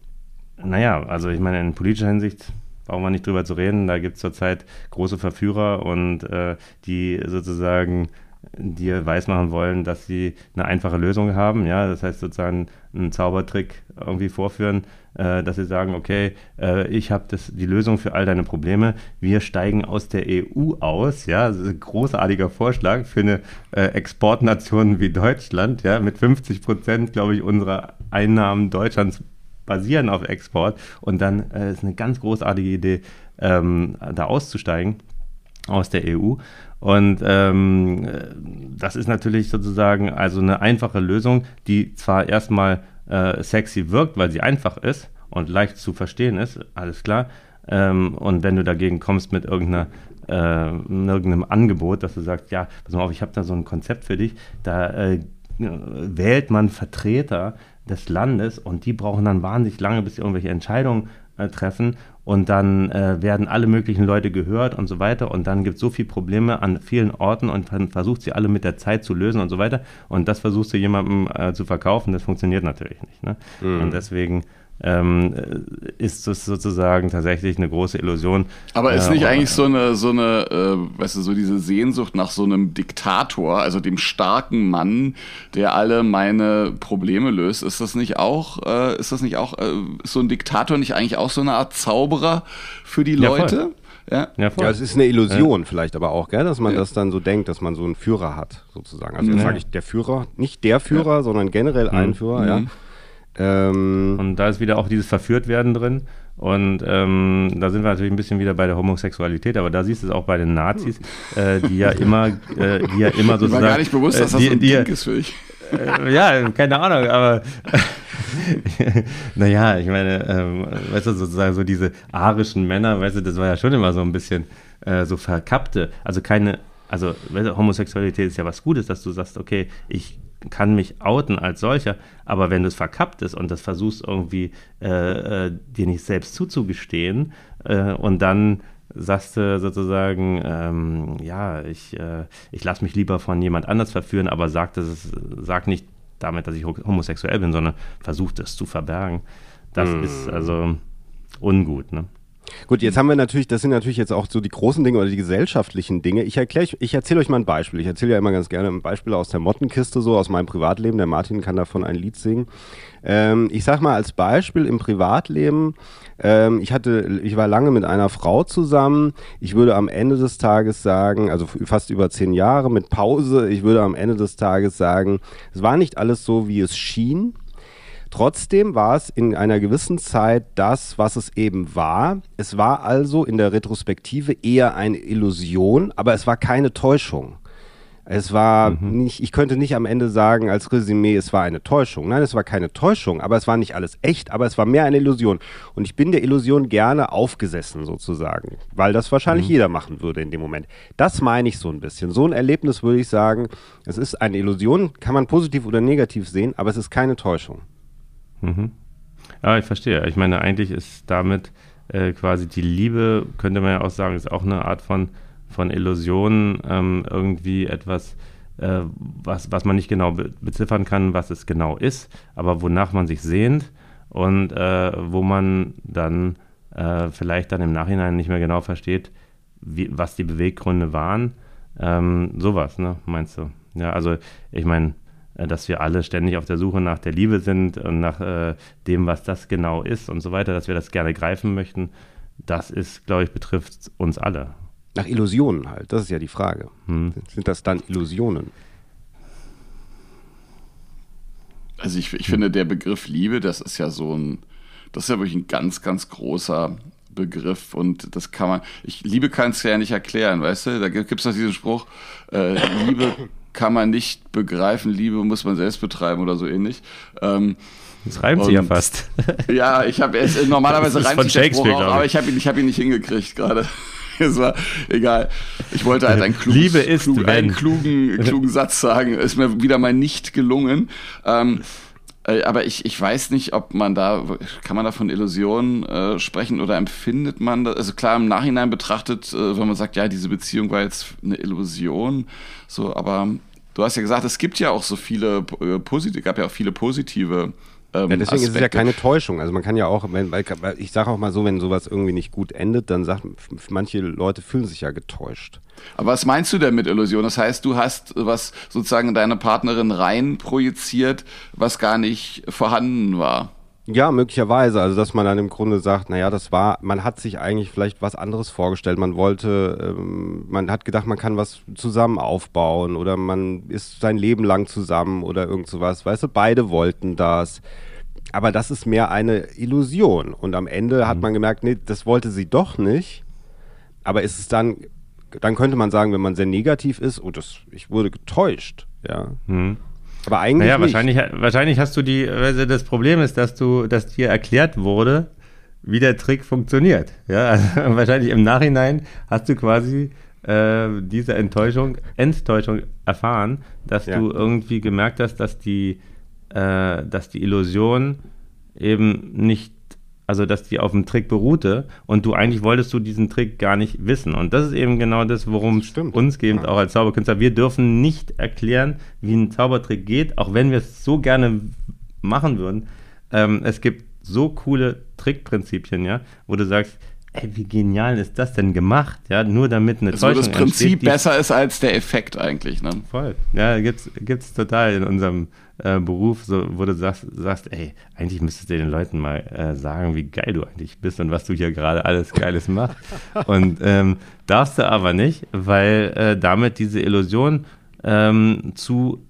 Speaker 3: naja, also ich meine, in politischer Hinsicht brauchen wir nicht drüber zu reden. Da gibt es zurzeit große Verführer und äh, die sozusagen dir weismachen wollen, dass sie eine einfache Lösung haben. Ja, das heißt sozusagen einen Zaubertrick irgendwie vorführen, äh, dass sie sagen, okay, äh, ich habe die Lösung für all deine Probleme. Wir steigen aus der EU aus. Ja, das ist ein großartiger Vorschlag für eine äh, Exportnation wie Deutschland. Ja, mit 50 Prozent, glaube ich, unserer Einnahmen Deutschlands basieren auf Export und dann äh, ist eine ganz großartige Idee, ähm, da auszusteigen aus der EU. Und ähm, das ist natürlich sozusagen also eine einfache Lösung, die zwar erstmal äh, sexy wirkt, weil sie einfach ist und leicht zu verstehen ist, alles klar. Ähm, und wenn du dagegen kommst mit irgendeiner äh, irgendeinem Angebot, dass du sagst, ja, pass mal auf, ich habe da so ein Konzept für dich, da äh, wählt man Vertreter des Landes und die brauchen dann wahnsinnig lange, bis sie irgendwelche Entscheidungen äh, treffen und dann äh, werden alle möglichen Leute gehört und so weiter und dann gibt es so viele Probleme an vielen Orten und man versucht sie alle mit der Zeit zu lösen und so weiter und das versuchst du jemandem äh, zu verkaufen, das funktioniert natürlich nicht. Ne? Mhm. Und deswegen ähm, ist das sozusagen tatsächlich eine große Illusion.
Speaker 4: Aber ist nicht äh, eigentlich so eine, so eine, äh, weißt du, so diese Sehnsucht nach so einem Diktator, also dem starken Mann, der alle meine Probleme löst, ist das nicht auch, äh, ist das nicht auch, äh, ist so ein Diktator nicht eigentlich auch so eine Art Zauberer für die Leute?
Speaker 2: Ja, ja, ja, es ist eine Illusion ja. vielleicht aber auch, gell, dass man ja. das dann so denkt, dass man so einen Führer hat, sozusagen. Also jetzt sage ich der Führer, nicht der Führer, sondern generell ein Führer, mhm. ja.
Speaker 3: Ähm, und da ist wieder auch dieses Verführtwerden drin. Und ähm, da sind wir natürlich ein bisschen wieder bei der Homosexualität, aber da siehst du es auch bei den Nazis, äh, die ja immer, äh, die ja immer sozusagen.
Speaker 4: Mir war gar nicht bewusst, dass das die, so ein die, Ding ist für dich.
Speaker 3: Äh, ja, keine Ahnung, aber naja, ich meine, ähm, weißt du, sozusagen so diese arischen Männer, weißt du, das war ja schon immer so ein bisschen äh, so verkappte, also keine, also Homosexualität ist ja was Gutes, dass du sagst, okay, ich kann mich outen als solcher, aber wenn du es verkappt ist und das versuchst irgendwie äh, äh, dir nicht selbst zuzugestehen äh, und dann sagst du sozusagen, ähm, ja, ich, äh, ich lasse mich lieber von jemand anders verführen, aber sag, das ist, sag nicht damit, dass ich homosexuell bin, sondern versucht es zu verbergen. Das mm. ist also ungut. Ne?
Speaker 2: Gut, jetzt haben wir natürlich, das sind natürlich jetzt auch so die großen Dinge oder die gesellschaftlichen Dinge. Ich erkläre, ich erzähle euch mal ein Beispiel. Ich erzähle ja immer ganz gerne ein Beispiel aus der Mottenkiste, so aus meinem Privatleben. Der Martin kann davon ein Lied singen. Ähm, ich sag mal als Beispiel im Privatleben, ähm, ich hatte, ich war lange mit einer Frau zusammen. Ich würde am Ende des Tages sagen, also fast über zehn Jahre mit Pause, ich würde am Ende des Tages sagen, es war nicht alles so, wie es schien. Trotzdem war es in einer gewissen Zeit das, was es eben war. Es war also in der Retrospektive eher eine Illusion, aber es war keine Täuschung. Es war mhm. nicht, ich könnte nicht am Ende sagen als Resümee, es war eine Täuschung. Nein, es war keine Täuschung, aber es war nicht alles echt, aber es war mehr eine Illusion. Und ich bin der Illusion gerne aufgesessen sozusagen, weil das wahrscheinlich mhm. jeder machen würde in dem Moment. Das meine ich so ein bisschen. So ein Erlebnis würde ich sagen, es ist eine Illusion, kann man positiv oder negativ sehen, aber es ist keine Täuschung.
Speaker 3: Mhm. Ja, ich verstehe. Ich meine, eigentlich ist damit äh, quasi die Liebe, könnte man ja auch sagen, ist auch eine Art von, von Illusion, ähm, irgendwie etwas, äh, was, was man nicht genau be beziffern kann, was es genau ist, aber wonach man sich sehnt und äh, wo man dann äh, vielleicht dann im Nachhinein nicht mehr genau versteht, wie, was die Beweggründe waren. Ähm, sowas, ne, meinst du? Ja, also ich meine, dass wir alle ständig auf der Suche nach der Liebe sind und nach äh, dem, was das genau ist und so weiter, dass wir das gerne greifen möchten, das ist, glaube ich, betrifft uns alle.
Speaker 2: Nach Illusionen halt, das ist ja die Frage. Hm. Sind das dann Illusionen?
Speaker 4: Also ich, ich finde, der Begriff Liebe, das ist ja so ein, das ist ja wirklich ein ganz, ganz großer Begriff und das kann man, ich, Liebe kann es ja nicht erklären, weißt du? Da gibt es doch diesen Spruch, äh, Liebe kann man nicht begreifen, Liebe muss man selbst betreiben oder so ähnlich. Ähm,
Speaker 3: das reimt sich ja fast.
Speaker 4: Ja, ich habe es normalerweise reimt sich der Spruch aber ich habe ihn, hab ihn nicht hingekriegt gerade. Es war egal. Ich wollte halt einen, kluges,
Speaker 3: Liebe ist, klug,
Speaker 4: einen klugen, klugen Satz sagen. Ist mir wieder mal nicht gelungen. Ähm, äh, aber ich, ich weiß nicht, ob man da, kann man da von Illusionen äh, sprechen oder empfindet man das? Also klar, im Nachhinein betrachtet, äh, wenn man sagt, ja, diese Beziehung war jetzt eine Illusion, so, aber du hast ja gesagt, es gibt ja auch so viele äh, positive, gab ja auch viele positive
Speaker 2: ähm, ja, deswegen Aspekte. ist es ja keine Täuschung. Also man kann ja auch, wenn, weil, ich sage auch mal so, wenn sowas irgendwie nicht gut endet, dann sagt manche Leute fühlen sich ja getäuscht.
Speaker 4: Aber was meinst du denn mit Illusion? Das heißt, du hast was sozusagen in deine Partnerin rein projiziert, was gar nicht vorhanden war.
Speaker 2: Ja, möglicherweise. Also, dass man dann im Grunde sagt, naja, das war, man hat sich eigentlich vielleicht was anderes vorgestellt. Man wollte, ähm, man hat gedacht, man kann was zusammen aufbauen oder man ist sein Leben lang zusammen oder irgend sowas. Weißt du, beide wollten das. Aber das ist mehr eine Illusion. Und am Ende hat mhm. man gemerkt, nee, das wollte sie doch nicht. Aber ist es dann, dann könnte man sagen, wenn man sehr negativ ist, oh, das, ich wurde getäuscht, ja. Mhm.
Speaker 3: Aber eigentlich. Naja, wahrscheinlich, wahrscheinlich hast du die, also das Problem ist, dass du, dass dir erklärt wurde, wie der Trick funktioniert. Ja, also wahrscheinlich im Nachhinein hast du quasi äh, diese Enttäuschung, Enttäuschung erfahren, dass ja. du irgendwie gemerkt hast, dass die, äh, dass die Illusion eben nicht also dass die auf dem Trick beruhte und du eigentlich wolltest du diesen Trick gar nicht wissen. Und das ist eben genau das, worum es uns geht, ja. auch als Zauberkünstler. Wir dürfen nicht erklären, wie ein Zaubertrick geht, auch wenn wir es so gerne machen würden. Ähm, es gibt so coole Trickprinzipien, ja, wo du sagst, ey, wie genial ist das denn gemacht? Ja, nur damit eine
Speaker 4: also, Täuschung das Prinzip entsteht, besser ist als der Effekt eigentlich, ne?
Speaker 3: Voll. Ja, gibt's, gibt's total in unserem äh, Beruf, so, wo du sagst, sagst, ey, eigentlich müsstest du den Leuten mal äh, sagen, wie geil du eigentlich bist und was du hier gerade alles Geiles machst. und ähm, darfst du aber nicht, weil äh, damit diese Illusion ähm, zu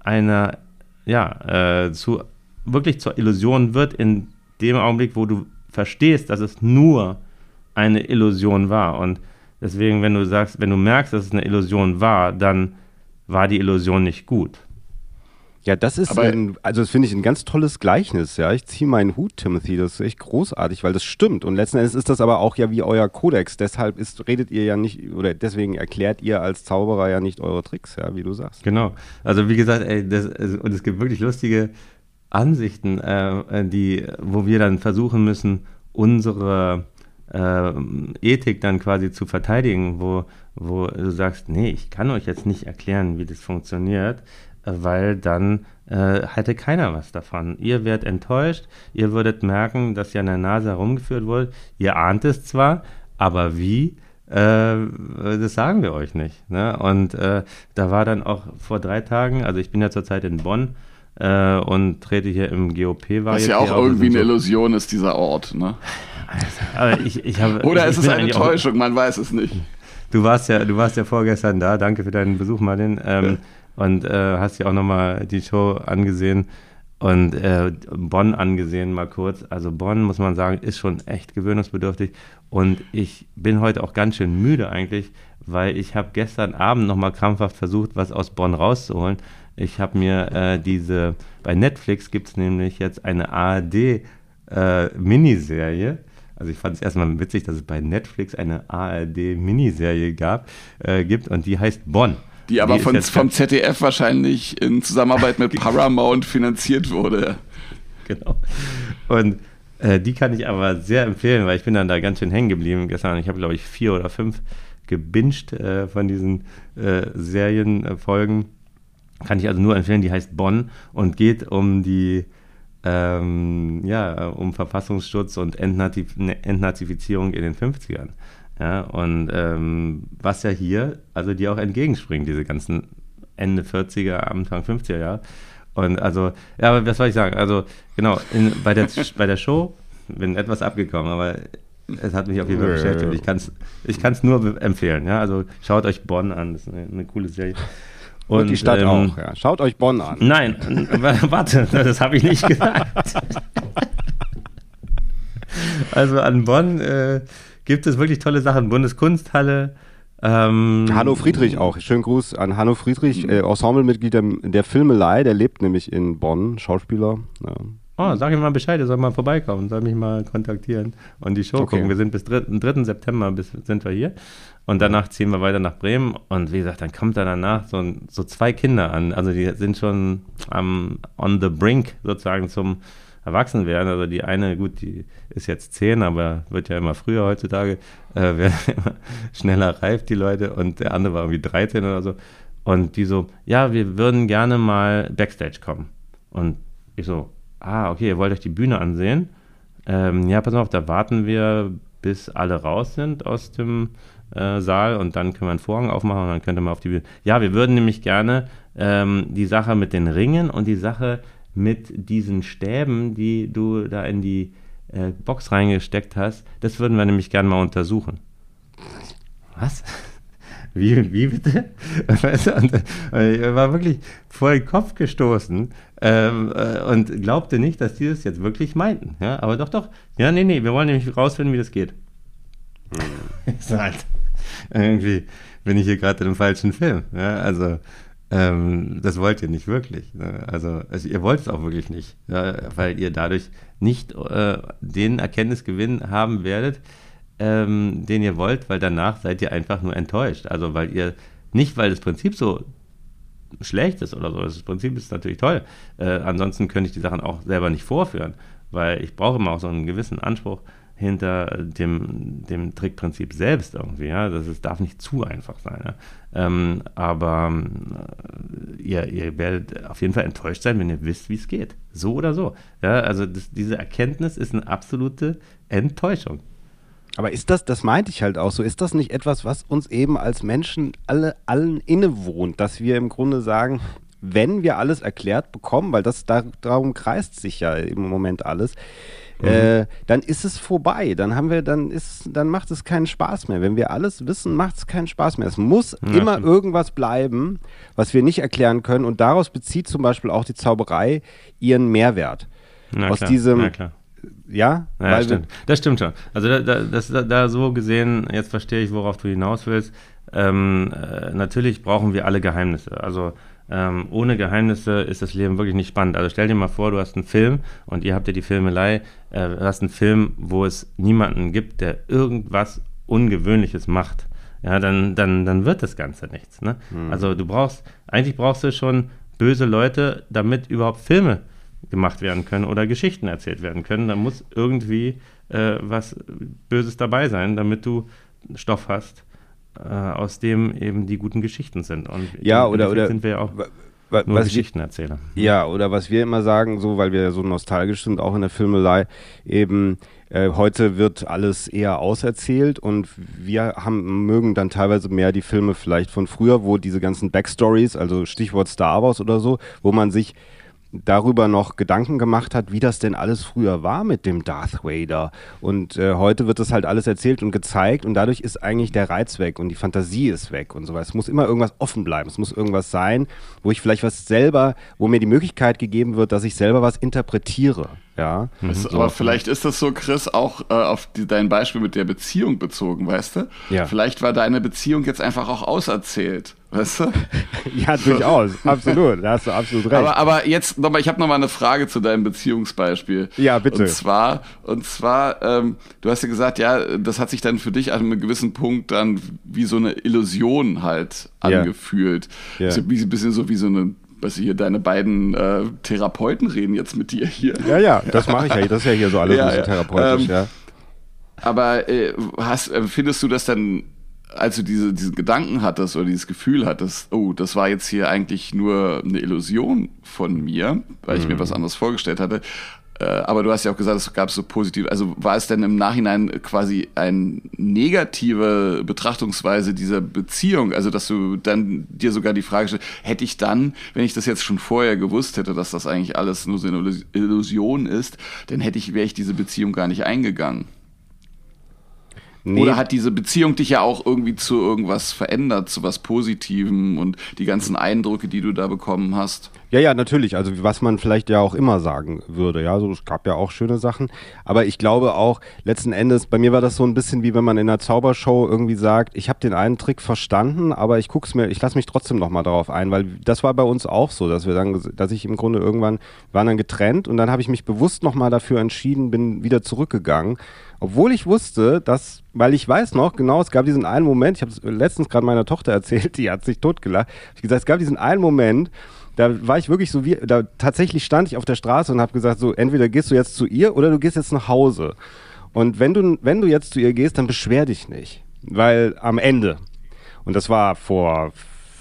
Speaker 3: einer, ja, äh, zu wirklich zur Illusion wird in dem Augenblick, wo du verstehst, dass es nur eine Illusion war. Und deswegen, wenn du sagst, wenn du merkst, dass es eine Illusion war, dann war die Illusion nicht gut.
Speaker 2: Ja, das ist, ein, also das finde ich ein ganz tolles Gleichnis, ja. Ich ziehe meinen Hut, Timothy, das ist echt großartig, weil das stimmt. Und letzten Endes ist das aber auch ja wie euer Kodex. Deshalb ist, redet ihr ja nicht, oder deswegen erklärt ihr als Zauberer ja nicht eure Tricks, ja, wie du sagst.
Speaker 3: Genau. Also wie gesagt, ey, das, und es gibt wirklich lustige Ansichten, äh, die, wo wir dann versuchen müssen, unsere äh, Ethik dann quasi zu verteidigen, wo, wo du sagst, nee, ich kann euch jetzt nicht erklären, wie das funktioniert, weil dann äh, hätte keiner was davon. Ihr werdet enttäuscht, ihr würdet merken, dass ihr an der Nase herumgeführt wurde. Ihr ahnt es zwar, aber wie? Äh, das sagen wir euch nicht. Ne? Und äh, da war dann auch vor drei Tagen, also ich bin ja zurzeit in Bonn äh, und trete hier im GOP.
Speaker 4: Was ja auch irgendwie eine so Illusion ist, dieser Ort. Ne?
Speaker 3: Also, ich, ich hab,
Speaker 4: Oder
Speaker 3: ich,
Speaker 4: ist es eine Täuschung, man weiß es nicht.
Speaker 3: Du warst ja, du warst ja vorgestern da, danke für deinen Besuch, Martin. Ähm, und äh, hast ja auch nochmal die Show angesehen und äh, Bonn angesehen, mal kurz. Also Bonn, muss man sagen, ist schon echt gewöhnungsbedürftig. Und ich bin heute auch ganz schön müde eigentlich, weil ich habe gestern Abend nochmal krampfhaft versucht, was aus Bonn rauszuholen. Ich habe mir äh, diese, bei Netflix gibt es nämlich jetzt eine ARD-Miniserie. Äh, also ich fand es erstmal witzig, dass es bei Netflix eine ARD-Miniserie gab, äh, gibt und die heißt Bonn.
Speaker 4: Die aber die von, vom ZDF wahrscheinlich in Zusammenarbeit mit Paramount finanziert wurde.
Speaker 3: Genau. Und äh, die kann ich aber sehr empfehlen, weil ich bin dann da ganz schön hängen geblieben gestern. Ich habe, glaube ich, vier oder fünf gebinged äh, von diesen äh, Serienfolgen. Kann ich also nur empfehlen. Die heißt Bonn und geht um die ähm, ja, um Verfassungsschutz und Entnazif Entnazifizierung in den 50ern. Ja, und ähm, was ja hier, also die auch entgegenspringen, diese ganzen Ende 40er, Anfang 50er Jahre. Und also, ja, aber was soll ich sagen? Also, genau, in, bei, der, bei der Show bin etwas abgekommen, aber es hat mich auf jeden Fall beschäftigt. Ich kann es ich kann's nur empfehlen. Ja? Also schaut euch Bonn an, das ist eine, eine coole Serie.
Speaker 2: Und, Und die Stadt ähm, auch, ja. Schaut euch Bonn an.
Speaker 3: Nein, warte, das habe ich nicht gesagt. also an Bonn äh, gibt es wirklich tolle Sachen. Bundeskunsthalle.
Speaker 2: Ähm, Hanno Friedrich auch. Schönen Gruß an Hanno Friedrich, äh, Ensemblemitglied der, der Filmelei. Der lebt nämlich in Bonn, Schauspieler. Ja.
Speaker 3: Oh, sag ihm mal Bescheid, er soll mal vorbeikommen, soll mich mal kontaktieren und die Show okay. gucken. Wir sind bis 3, 3. September bis, sind wir hier und danach ziehen wir weiter nach Bremen und wie gesagt, dann kommt da danach so, so zwei Kinder an. Also die sind schon am on the brink sozusagen zum erwachsen werden. Also die eine, gut, die ist jetzt zehn, aber wird ja immer früher heutzutage, äh, werden immer schneller reif, die Leute. Und der andere war irgendwie 13 oder so. Und die so, ja, wir würden gerne mal Backstage kommen. Und ich so, ah, okay, ihr wollt euch die Bühne ansehen? Ähm, ja, pass auf, da warten wir, bis alle raus sind aus dem äh, Saal und dann können wir einen Vorhang aufmachen und dann könnt ihr mal auf die Bühne. Ja, wir würden nämlich gerne ähm, die Sache mit den Ringen und die Sache mit diesen Stäben, die du da in die äh, Box reingesteckt hast, das würden wir nämlich gerne mal untersuchen. Was? Wie, wie bitte? und, äh, ich war wirklich vor den Kopf gestoßen ähm, äh, und glaubte nicht, dass die das jetzt wirklich meinten. Ja, aber doch, doch. Ja, nee, nee, wir wollen nämlich rausfinden, wie das geht. Hm. halt, irgendwie bin ich hier gerade in einem falschen Film. Ja, also ähm, das wollt ihr nicht wirklich. Ne? Also, also, ihr wollt es auch wirklich nicht, ja, weil ihr dadurch nicht äh, den Erkenntnisgewinn haben werdet, ähm, den ihr wollt, weil danach seid ihr einfach nur enttäuscht. Also weil ihr nicht, weil das Prinzip so schlecht ist oder so. Das Prinzip ist natürlich toll. Äh, ansonsten könnte ich die Sachen auch selber nicht vorführen, weil ich brauche immer auch so einen gewissen Anspruch hinter dem, dem Trickprinzip selbst irgendwie. Ja? Das ist, darf nicht zu einfach sein. Ja? Ähm, aber äh, ihr, ihr werdet auf jeden Fall enttäuscht sein, wenn ihr wisst, wie es geht. So oder so. Ja? Also das, diese Erkenntnis ist eine absolute Enttäuschung.
Speaker 2: Aber ist das, das meinte ich halt auch so, ist das nicht etwas, was uns eben als Menschen alle, allen innewohnt, dass wir im Grunde sagen, wenn wir alles erklärt bekommen, weil das da, darum kreist sich ja im Moment alles, Mhm. Äh, dann ist es vorbei. Dann haben wir, dann ist, dann macht es keinen Spaß mehr. Wenn wir alles wissen, macht es keinen Spaß mehr. Es muss ja, immer stimmt. irgendwas bleiben, was wir nicht erklären können. Und daraus bezieht zum Beispiel auch die Zauberei ihren Mehrwert.
Speaker 3: Na
Speaker 2: Aus
Speaker 3: klar,
Speaker 2: diesem. Ja,
Speaker 3: ja das stimmt. Das stimmt schon. Also da, da, das, da, so gesehen, jetzt verstehe ich, worauf du hinaus willst. Ähm, äh, natürlich brauchen wir alle Geheimnisse. Also ähm, ohne Geheimnisse ist das Leben wirklich nicht spannend. Also stell dir mal vor, du hast einen Film und ihr habt ja die Filmelei, äh, du hast einen Film, wo es niemanden gibt, der irgendwas Ungewöhnliches macht. Ja, dann, dann, dann wird das Ganze nichts. Ne? Mhm. Also du brauchst, eigentlich brauchst du schon böse Leute, damit überhaupt Filme gemacht werden können oder Geschichten erzählt werden können. Da muss irgendwie äh, was Böses dabei sein, damit du Stoff hast, äh, aus dem eben die guten Geschichten sind. Und
Speaker 2: ja, oder, oder
Speaker 3: sind wir auch
Speaker 2: wa-
Speaker 3: nur
Speaker 2: was
Speaker 3: Geschichtenerzähler.
Speaker 2: Ja, oder was wir immer sagen, so weil wir so nostalgisch sind, auch in der Filmelei, eben äh, heute wird alles eher auserzählt und wir haben, mögen dann teilweise mehr die Filme vielleicht von früher, wo diese ganzen Backstories, also Stichwort Star Wars oder so, wo man sich darüber noch Gedanken gemacht hat, wie das denn alles früher war mit dem Darth Vader. Und äh, heute wird das halt alles erzählt und gezeigt und dadurch ist eigentlich der Reiz weg und die Fantasie ist weg und so weiter. Es muss immer irgendwas offen bleiben. Es muss irgendwas sein, wo ich vielleicht was selber, wo mir die Möglichkeit gegeben wird, dass ich selber was interpretiere. Ja.
Speaker 4: Weißt du,
Speaker 2: So.
Speaker 4: aber vielleicht ist das so, Chris, auch äh, auf die, dein Beispiel mit der Beziehung bezogen, weißt du?
Speaker 2: Ja.
Speaker 4: Vielleicht war deine Beziehung jetzt einfach auch auserzählt, weißt du?
Speaker 2: Ja, durchaus. absolut. Da hast du absolut recht.
Speaker 4: Aber, aber jetzt nochmal, ich habe nochmal eine Frage zu deinem Beziehungsbeispiel.
Speaker 2: Ja, bitte.
Speaker 4: Und zwar, und zwar, ähm, du hast ja gesagt, ja, das hat sich dann für dich an einem gewissen Punkt dann wie so eine Illusion halt
Speaker 2: Ja.
Speaker 4: angefühlt.
Speaker 2: Ja.
Speaker 4: So wie, ein bisschen so wie so eine, was hier, deine beiden äh, Therapeuten reden jetzt mit dir hier.
Speaker 2: ja, ja, das mache ich ja. Das ist ja hier so alles
Speaker 4: Ja,
Speaker 2: ein bisschen
Speaker 4: ja.
Speaker 2: therapeutisch,
Speaker 4: Ähm,
Speaker 2: ja.
Speaker 4: Aber äh, hast, äh, findest du das dann, als du diese, diesen Gedanken hattest oder dieses Gefühl hattest, oh, das war jetzt hier eigentlich nur eine Illusion von mir, weil ich mir
Speaker 2: Mhm.
Speaker 4: was anderes vorgestellt hatte. Äh, aber du hast ja auch gesagt, es gab so positiv, also war es denn im Nachhinein quasi eine negative Betrachtungsweise dieser Beziehung? Also, dass du dann dir sogar die Frage stellst, hätte ich dann, wenn ich das jetzt schon vorher gewusst hätte, dass das eigentlich alles nur so eine Illus- Illusion ist, dann hätte ich, wäre ich diese Beziehung gar nicht eingegangen.
Speaker 2: Nee,
Speaker 4: Oder hat diese Beziehung dich ja auch irgendwie zu irgendwas verändert, zu was Positivem und die ganzen Eindrücke, die du da bekommen hast?
Speaker 2: Ja, ja, natürlich. Also was man vielleicht ja auch immer sagen würde. Ja, so, es gab ja auch schöne Sachen. Aber ich glaube auch, letzten Endes, bei mir war das so ein bisschen wie wenn man in einer Zaubershow irgendwie sagt, ich habe den einen Trick verstanden, aber ich guck's mir, ich lasse mich trotzdem nochmal darauf ein, weil das war bei uns auch so, dass wir dann, dass ich im Grunde irgendwann, waren dann getrennt und dann habe ich mich bewusst nochmal dafür entschieden, bin wieder zurückgegangen. Obwohl ich wusste, dass, weil ich weiß noch, genau, es gab diesen einen Moment, ich habe es letztens gerade meiner Tochter erzählt, die hat sich totgelacht. Ich gesagt, es gab diesen einen Moment, da war ich wirklich so wie, da tatsächlich stand ich auf der Straße und habe gesagt, so entweder gehst du jetzt zu ihr oder du gehst jetzt nach Hause. Und wenn du, wenn du jetzt zu ihr gehst, dann beschwer dich nicht, weil am Ende, und das war vor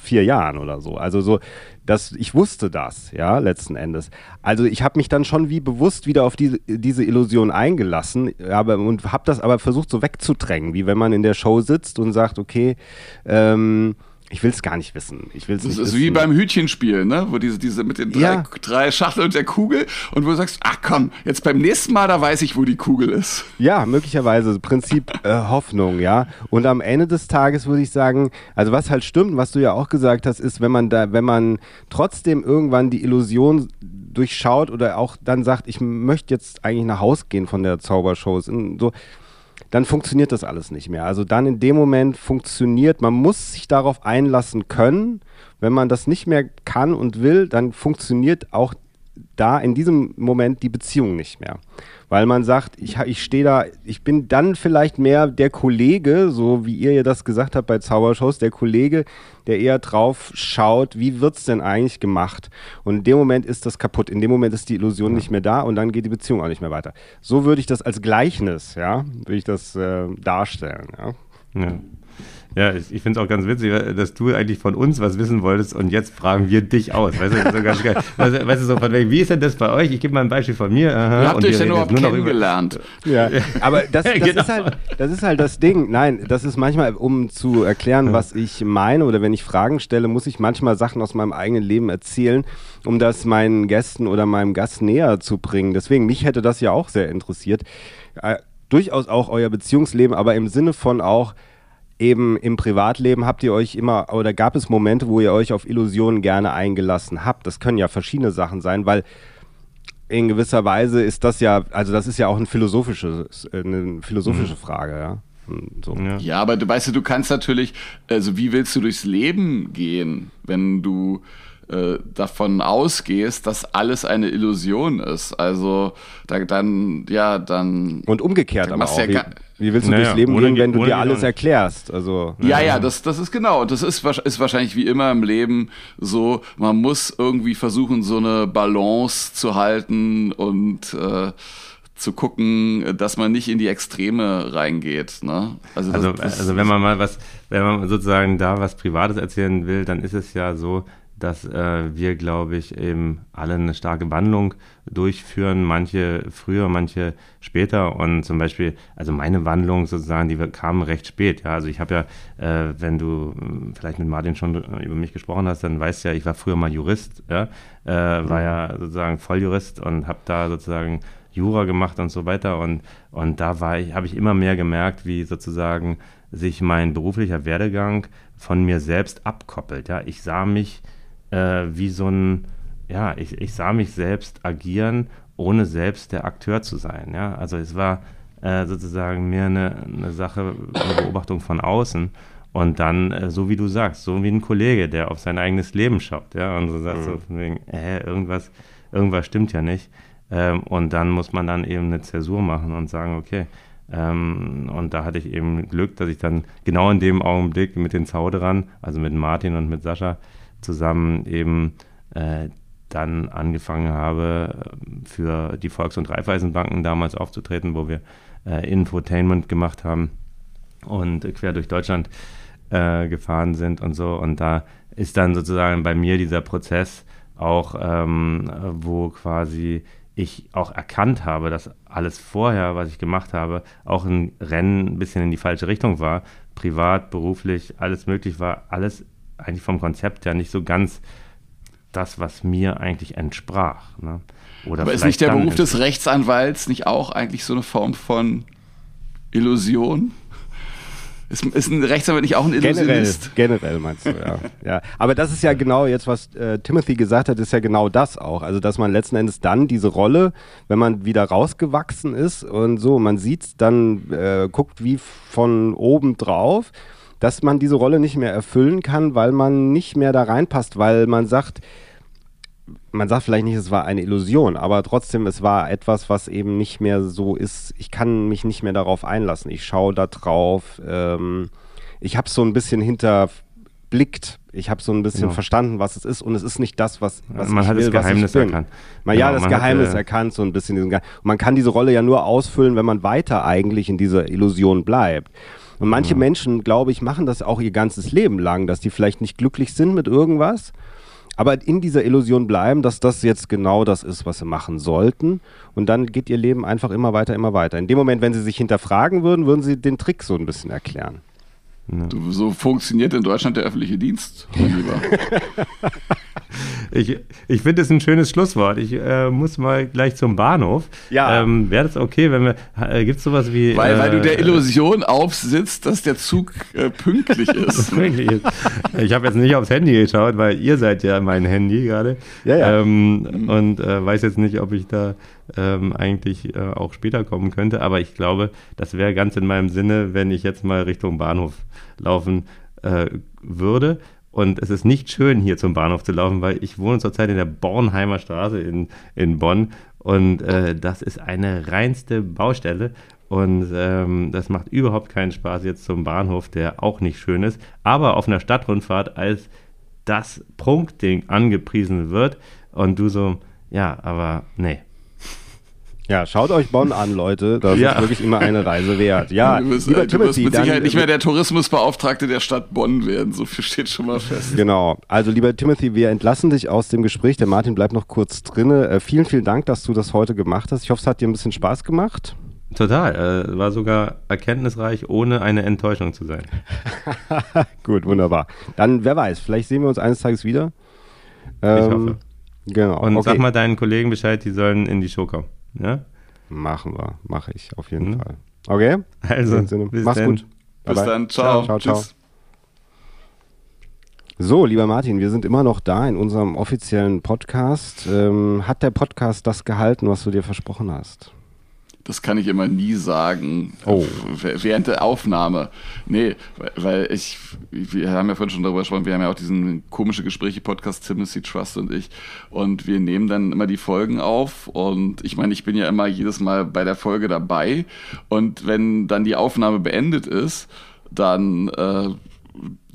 Speaker 2: vier Jahren oder so, also so, dass ich wusste das, ja, letzten Endes. Also ich habe mich dann schon wie bewusst wieder auf diese, diese Illusion eingelassen, aber und habe das aber versucht so wegzudrängen, wie wenn man in der Show sitzt und sagt, okay, ähm, ich will es gar nicht wissen. Ich will's
Speaker 4: Das
Speaker 2: nicht
Speaker 4: ist
Speaker 2: wissen.
Speaker 4: wie beim Hütchenspiel, ne? Wo diese, diese mit den drei,
Speaker 2: Ja.
Speaker 4: drei Schachteln und der Kugel und wo du sagst, ach komm, jetzt beim nächsten Mal, da weiß ich, wo die Kugel ist.
Speaker 2: Ja, möglicherweise. Prinzip äh, Hoffnung, ja. Und am Ende des Tages würde ich sagen, also was halt stimmt, was du ja auch gesagt hast, ist, wenn man da, wenn man trotzdem irgendwann die Illusion durchschaut oder auch dann sagt, ich möchte jetzt eigentlich nach Haus gehen von der Zaubershow, so, dann funktioniert das alles nicht mehr. Also dann in dem Moment funktioniert, man muss sich darauf einlassen können. Wenn man das nicht mehr kann und will, dann funktioniert auch da in diesem Moment die Beziehung nicht mehr. Weil man sagt, ich, ich stehe da, ich bin dann vielleicht mehr der Kollege, so wie ihr ja das gesagt habt bei Zaubershows, der Kollege, der eher drauf schaut, wie wird's denn eigentlich gemacht? Und in dem Moment ist das kaputt. In dem Moment ist die Illusion nicht mehr da und dann geht die Beziehung auch nicht mehr weiter. So würde ich das als Gleichnis, ja, würde ich das äh, darstellen, ja.
Speaker 3: Ja. Ja, ich, ich finde es auch ganz witzig, dass du eigentlich von uns was wissen wolltest und jetzt fragen wir dich aus. Weißt du, so ganz geil. Weißt, du- weißt du, so von wegen, wie ist denn das bei euch? Ich gebe mal ein Beispiel von mir. Aha,
Speaker 4: Wie habt
Speaker 3: und
Speaker 4: ihr euch denn überhaupt kennengelernt?
Speaker 2: Ja, aber das, das,
Speaker 3: Genau.
Speaker 2: ist halt, das ist halt das Ding. Nein, das ist manchmal, um zu erklären, was ich meine oder wenn ich Fragen stelle, muss ich manchmal Sachen aus meinem eigenen Leben erzählen, um das meinen Gästen oder meinem Gast näher zu bringen. Deswegen, mich hätte das ja auch sehr interessiert. Äh, durchaus auch euer Beziehungsleben, aber im Sinne von auch, eben im Privatleben habt ihr euch immer oder gab es Momente, wo ihr euch auf Illusionen gerne eingelassen habt. Das können ja verschiedene Sachen sein, weil in gewisser Weise ist das ja, also das ist ja auch ein philosophisches, äh, eine philosophische Frage, ja. So.
Speaker 3: Ja.
Speaker 4: Ja, aber du weißt du, du kannst natürlich, also wie willst du durchs Leben gehen, wenn du äh, davon ausgehst, dass alles eine Illusion ist? Also da, dann, ja, dann.
Speaker 2: Und umgekehrt
Speaker 4: Da
Speaker 2: aber auch.
Speaker 4: du ja
Speaker 2: Wie, wie willst du
Speaker 3: Naja,
Speaker 2: durchs Leben gehen, wenn du dir alles erklärst? Also,
Speaker 4: Ja, ja, das, das ist genau. Das ist, ist wahrscheinlich wie immer im Leben so, man muss irgendwie versuchen, so eine Balance zu halten und äh, zu gucken, dass man nicht in die Extreme reingeht. Ne? Also, das,
Speaker 3: Also,
Speaker 4: das,
Speaker 3: also wenn man mal was, wenn man sozusagen da was Privates erzählen will, dann ist es ja so, dass äh, wir, glaube ich, eben alle eine starke Wandlung durchführen, manche früher, manche später. Und zum Beispiel, also meine Wandlung sozusagen, die kam recht spät. Ja, also ich habe ja, äh, wenn du äh, vielleicht mit Martin schon über mich gesprochen hast, dann weißt du ja, ich war früher mal Jurist, ja, äh, war ja sozusagen Volljurist und habe da sozusagen Jura gemacht und so weiter. Und, und da ich, habe ich immer mehr gemerkt, wie sozusagen sich mein beruflicher Werdegang von mir selbst abkoppelt. Ja, ich sah mich äh, wie so ein, ja, ich, ich sah mich selbst agieren, ohne selbst der Akteur zu sein. Ja, also es war äh, sozusagen mehr eine, eine Sache, eine Beobachtung von außen. Und dann, äh, so wie du sagst, so wie ein Kollege, der auf sein eigenes Leben schaut, ja, und so sagt mhm. so von wegen, äh, irgendwas, irgendwas stimmt ja nicht. Ähm, und dann muss man dann eben eine Zäsur machen und sagen, okay, ähm, und da hatte ich eben Glück, dass ich dann genau in dem Augenblick mit den Zauderern, also mit Martin und mit Sascha, zusammen eben äh, dann angefangen habe, für die Volks- und Raiffeisenbanken damals aufzutreten, wo wir äh, Infotainment gemacht haben und quer durch Deutschland äh, gefahren sind und so. Und da ist dann sozusagen bei mir dieser Prozess auch, ähm, wo quasi ich auch erkannt habe, dass alles vorher, was ich gemacht habe, auch ein Rennen ein bisschen in die falsche Richtung war. Privat, beruflich, alles möglich war, alles eigentlich vom Konzept her nicht so ganz das, was mir eigentlich entsprach. Ne?
Speaker 4: Oder Aber ist nicht der Beruf des Rechtsanwalts nicht auch eigentlich so eine Form von Illusion? Ist, ist ein Rechtsanwalt nicht auch ein Illusionist?
Speaker 2: Generell, generell meinst du, ja. ja. Aber das ist ja genau jetzt, was äh, Timothy gesagt hat, ist ja genau das auch. Also, dass man letzten Endes dann diese Rolle, wenn man wieder rausgewachsen ist und so, man sieht dann, äh, guckt wie von oben drauf, dass man diese Rolle nicht mehr erfüllen kann, weil man nicht mehr da reinpasst, weil man sagt, man sagt vielleicht nicht, es war eine Illusion, aber trotzdem, es war etwas, was eben nicht mehr so ist. Ich kann mich nicht mehr darauf einlassen. Ich schaue da drauf. Ähm, ich habe so ein bisschen hinterblickt. Ich habe so ein bisschen genau. verstanden, was es ist. Und es ist nicht das, was, was
Speaker 3: man
Speaker 2: ich
Speaker 3: hat
Speaker 2: will,
Speaker 3: das Geheimnis erkannt.
Speaker 2: Man, genau, ja, das Geheimnis hat, äh, erkannt, so ein bisschen. Und man kann diese Rolle ja nur ausfüllen, wenn man weiter eigentlich in dieser Illusion bleibt. Und manche ja. Menschen, glaube ich, machen das auch ihr ganzes Leben lang, dass die vielleicht nicht glücklich sind mit irgendwas aber in dieser Illusion bleiben, dass das jetzt genau das ist, was sie machen sollten. Und dann geht ihr Leben einfach immer weiter, immer weiter. In dem Moment, wenn sie sich hinterfragen würden, würden sie den Trick so ein bisschen erklären.
Speaker 4: Du, so funktioniert in Deutschland der öffentliche Dienst, mein Lieber.
Speaker 3: ich ich finde es ein schönes Schlusswort. Ich äh, muss mal gleich zum Bahnhof.
Speaker 2: Ja.
Speaker 3: Ähm, Wäre das okay, wenn wir. Äh, Gibt es sowas wie.
Speaker 4: Weil, äh, weil du der äh, Illusion aufsitzt, dass der Zug äh, pünktlich ist. pünktlich ist.
Speaker 3: Ich habe jetzt nicht aufs Handy geschaut, weil ihr seid ja mein Handy gerade.
Speaker 2: Ja, ja.
Speaker 3: Ähm, und äh, weiß jetzt nicht, ob ich da ähm, eigentlich äh, auch später kommen könnte. Aber ich glaube, das wäre ganz in meinem Sinne, wenn ich jetzt mal Richtung Bahnhof laufen würde. Und es ist nicht schön, hier zum Bahnhof zu laufen, weil ich wohne zurzeit in der Bornheimer Straße in, in Bonn. Und äh, das ist eine reinste Baustelle. Und ähm, das macht überhaupt keinen Spaß jetzt zum Bahnhof, der auch nicht schön ist. Aber auf einer Stadtrundfahrt als das Prunkding angepriesen wird. Und du so, ja, aber nee,
Speaker 2: ja, schaut euch Bonn an, Leute. Das ja. ist wirklich immer eine Reise wert. Ja,
Speaker 4: du wirst, lieber du Timothy, mit Sicherheit dann, nicht mehr der Tourismusbeauftragte der Stadt Bonn werden. So viel steht schon mal fest.
Speaker 2: Genau. Also, lieber Timothy, wir entlassen dich aus dem Gespräch. Der Martin bleibt noch kurz drin. Äh, vielen, vielen Dank, dass du das heute gemacht hast. Ich hoffe, es hat dir ein bisschen Spaß gemacht.
Speaker 3: Total. Äh, war sogar erkenntnisreich, ohne eine Enttäuschung zu sein.
Speaker 2: Gut, wunderbar. Dann, wer weiß, vielleicht sehen wir uns eines Tages wieder.
Speaker 3: Ähm, ich hoffe.
Speaker 2: Genau.
Speaker 3: Und okay. sag mal deinen Kollegen Bescheid, die sollen in die Show kommen. Ja?
Speaker 2: Machen wir, mache ich auf jeden mhm. Fall. Okay?
Speaker 3: Also, bis mach's
Speaker 4: denn. gut. Bis bye dann, ciao.
Speaker 2: Ciao, ciao. Tschüss. So, lieber Martin, wir sind immer noch da in unserem offiziellen Podcast. Ähm, hat der Podcast das gehalten, was du dir versprochen hast?
Speaker 4: Das kann ich immer nie sagen.
Speaker 2: Oh.
Speaker 4: Während der Aufnahme. Nee, weil ich, wir haben ja vorhin schon darüber gesprochen, wir haben ja auch diesen komische Gespräche-Podcast, Timothy Trust und ich. Und wir nehmen dann immer die Folgen auf. Und ich meine, ich bin ja immer jedes Mal bei der Folge dabei. Und wenn dann die Aufnahme beendet ist, dann äh,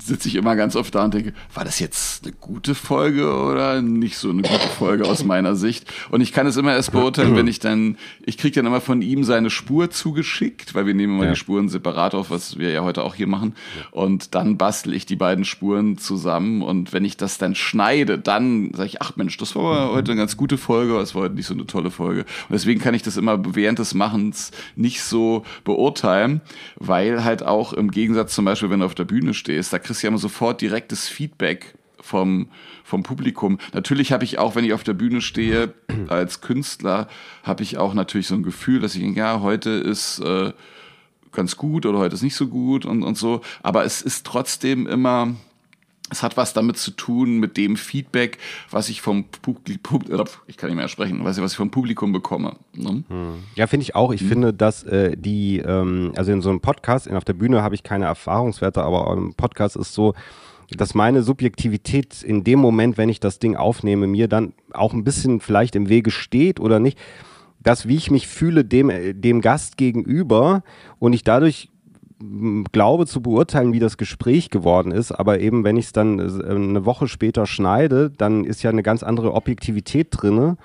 Speaker 4: sitze ich immer ganz oft da und denke, war das jetzt eine gute Folge oder nicht so eine gute Folge aus meiner Sicht? Und ich kann es immer erst beurteilen, wenn ich dann, ich kriege dann immer von ihm seine Spur zugeschickt, weil wir nehmen immer ja. die Spuren separat auf, was wir ja heute auch hier machen. Und dann bastel ich die beiden Spuren zusammen. Und wenn ich das dann schneide, dann sage ich, ach Mensch, das war heute eine ganz gute Folge, es war heute nicht so eine tolle Folge. Und deswegen kann ich das immer während des Machens nicht so beurteilen, weil halt auch im Gegensatz zum Beispiel, wenn du auf der Bühne stehst, da kriegst du ja immer sofort direktes Feedback vom, vom Publikum. Natürlich habe ich auch, wenn ich auf der Bühne stehe, als Künstler, habe ich auch natürlich so ein Gefühl, dass ich denke, ja, heute ist äh, ganz gut oder heute ist nicht so gut und, und so. Aber es ist trotzdem immer, es hat was damit zu tun, mit dem Feedback, was ich vom Publikum, ich kann nicht mehr sprechen, was ich vom Publikum bekomme. Ne?
Speaker 2: Hm. Ja, finde ich auch. Ich hm. finde, dass äh, die, ähm, also in so einem Podcast, in, auf der Bühne habe ich keine Erfahrungswerte, aber im Podcast ist so, dass meine Subjektivität in dem Moment, wenn ich das Ding aufnehme, mir dann auch ein bisschen vielleicht im Wege steht oder nicht. Das, wie ich mich fühle dem, äh, dem Gast gegenüber und ich dadurch glaube zu beurteilen, wie das Gespräch geworden ist, aber eben wenn ich es dann äh, eine Woche später schneide, dann ist ja eine ganz andere Objektivität drinne.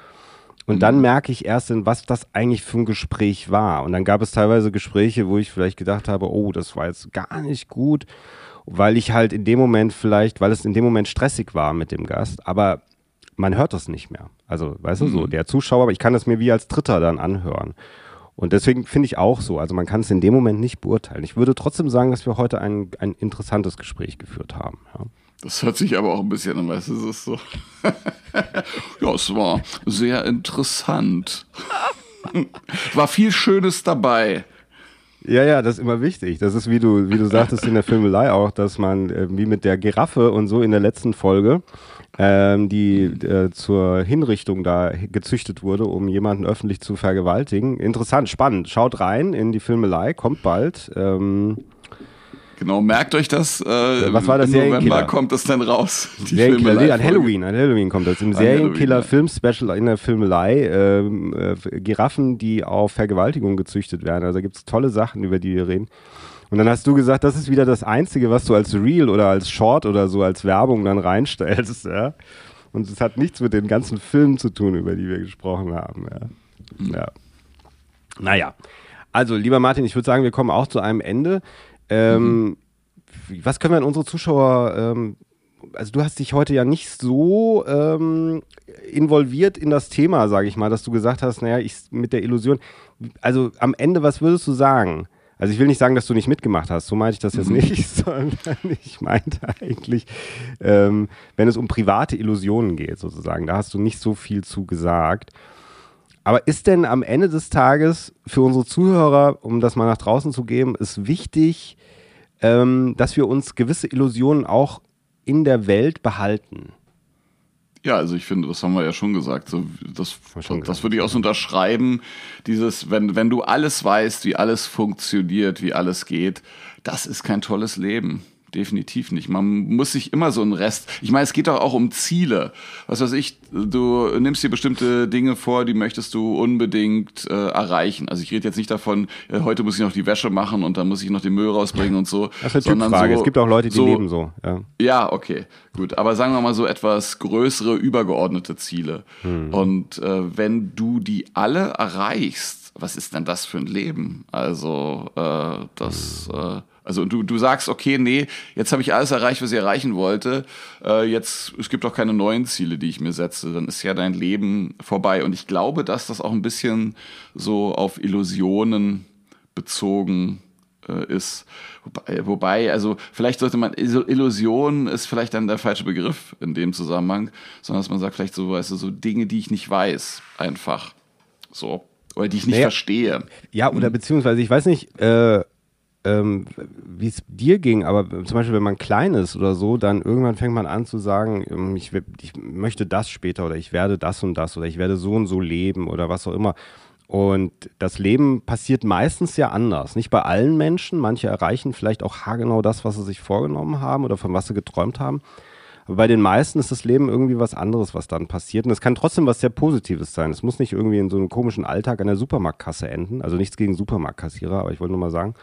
Speaker 2: Und mhm. dann merke ich erst, was das eigentlich für ein Gespräch war. Und dann gab es teilweise Gespräche, wo ich vielleicht gedacht habe, oh, das war jetzt gar nicht gut, weil ich halt in dem Moment vielleicht, weil es in dem Moment stressig war mit dem Gast. Aber man hört das nicht mehr. Also, weißt mhm. du, so mhm. der Zuschauer, ich kann das mir wie als Dritter dann anhören. Und deswegen finde ich auch so, also man kann es in dem Moment nicht beurteilen. Ich würde trotzdem sagen, dass wir heute ein, ein interessantes Gespräch geführt haben. Ja.
Speaker 4: Das hört sich aber auch ein bisschen an, weißt du, es ist so. ja, es war sehr interessant. War viel Schönes dabei.
Speaker 2: Ja, ja, das ist immer wichtig. Das ist, wie du, wie du sagtest in der Filmelei auch, dass man, äh, wie mit der Giraffe und so in der letzten Folge, ähm, die äh, zur Hinrichtung da gezüchtet wurde, um jemanden öffentlich zu vergewaltigen. Interessant, spannend. Schaut rein in die Filmelei, kommt bald. Ähm,
Speaker 4: Genau, merkt euch das. Äh,
Speaker 2: Was war das
Speaker 4: Im November kommt es dann raus.
Speaker 2: Die Serienkiller, nee, an Halloween, an Halloween kommt das. Im Serienkiller-Film-Special in der Filmelei. Ähm, äh, Giraffen, die auf Vergewaltigung gezüchtet werden. Also da gibt es tolle Sachen, über die wir reden. Und dann hast du gesagt, das ist wieder das Einzige, was du als Reel oder als Short oder so als Werbung dann reinstellst. Ja? Und es hat nichts mit den ganzen Filmen zu tun, über die wir gesprochen haben. Ja. Mhm. ja. Naja. Also, lieber Martin, ich würde sagen, wir kommen auch zu einem Ende. Ähm, mhm. Was können wir an unsere Zuschauer, ähm, also du hast dich heute ja nicht so ähm, involviert in das Thema, sage ich mal, dass du gesagt hast, naja, ich mit der Illusion, also am Ende, was würdest du sagen? Also ich will nicht sagen, dass du nicht mitgemacht hast, so meinte ich das jetzt mhm. nicht, sondern ich meinte eigentlich, ähm, wenn es um private Illusionen geht, sozusagen, da hast du nicht so viel zu gesagt. Aber ist denn am Ende des Tages für unsere Zuhörer, um das mal nach draußen zu geben, ist wichtig, ähm, dass wir uns gewisse Illusionen auch in der Welt behalten?
Speaker 4: Ja, also ich finde, das haben wir ja schon gesagt. So, das, schon das würde ich auch so unterschreiben. Dieses, wenn, wenn du alles weißt, wie alles funktioniert, wie alles geht, das ist kein tolles Leben definitiv nicht. Man muss sich immer so einen Rest. Ich meine, es geht doch auch um Ziele. Was weiß ich, du nimmst dir bestimmte Dinge vor, die möchtest du unbedingt äh, erreichen. Also ich rede jetzt nicht davon, äh, heute muss ich noch die Wäsche machen und dann muss ich noch den Müll rausbringen und so.
Speaker 2: Das ist eine Frage. So, es gibt auch Leute, die so, leben so. Ja.
Speaker 4: ja, okay, gut. Aber sagen wir mal so etwas größere, übergeordnete Ziele. Hm. Und äh, wenn du die alle erreichst, was ist denn das für ein Leben? Also äh, das hm. äh, also du, du sagst, okay, nee, jetzt habe ich alles erreicht, was ich erreichen wollte. Äh, jetzt, es gibt auch keine neuen Ziele, die ich mir setze. Dann ist ja dein Leben vorbei. Und ich glaube, dass das auch ein bisschen so auf Illusionen bezogen äh, ist. Wobei, wobei, also vielleicht sollte man, Illusion ist vielleicht dann der falsche Begriff in dem Zusammenhang, sondern dass man sagt, vielleicht so, weißt du, so Dinge, die ich nicht weiß, einfach. So. Oder die ich nicht naja, verstehe.
Speaker 2: Ja, oder hm. beziehungsweise, ich weiß nicht, äh, ähm, wie es dir ging, aber zum Beispiel, wenn man klein ist oder so, dann irgendwann fängt man an zu sagen, ähm, ich, ich, möchte das später oder ich werde das und das oder ich werde so und so leben oder was auch immer. Und das Leben passiert meistens ja anders. Nicht bei allen Menschen. Manche erreichen vielleicht auch haargenau das, was sie sich vorgenommen haben oder von was sie geträumt haben. Aber bei den meisten ist das Leben irgendwie was anderes, was dann passiert. Und es kann trotzdem was sehr Positives sein. Es muss nicht irgendwie in so einem komischen Alltag an der Supermarktkasse enden. Also nichts gegen Supermarktkassierer, aber ich wollte nur mal sagen,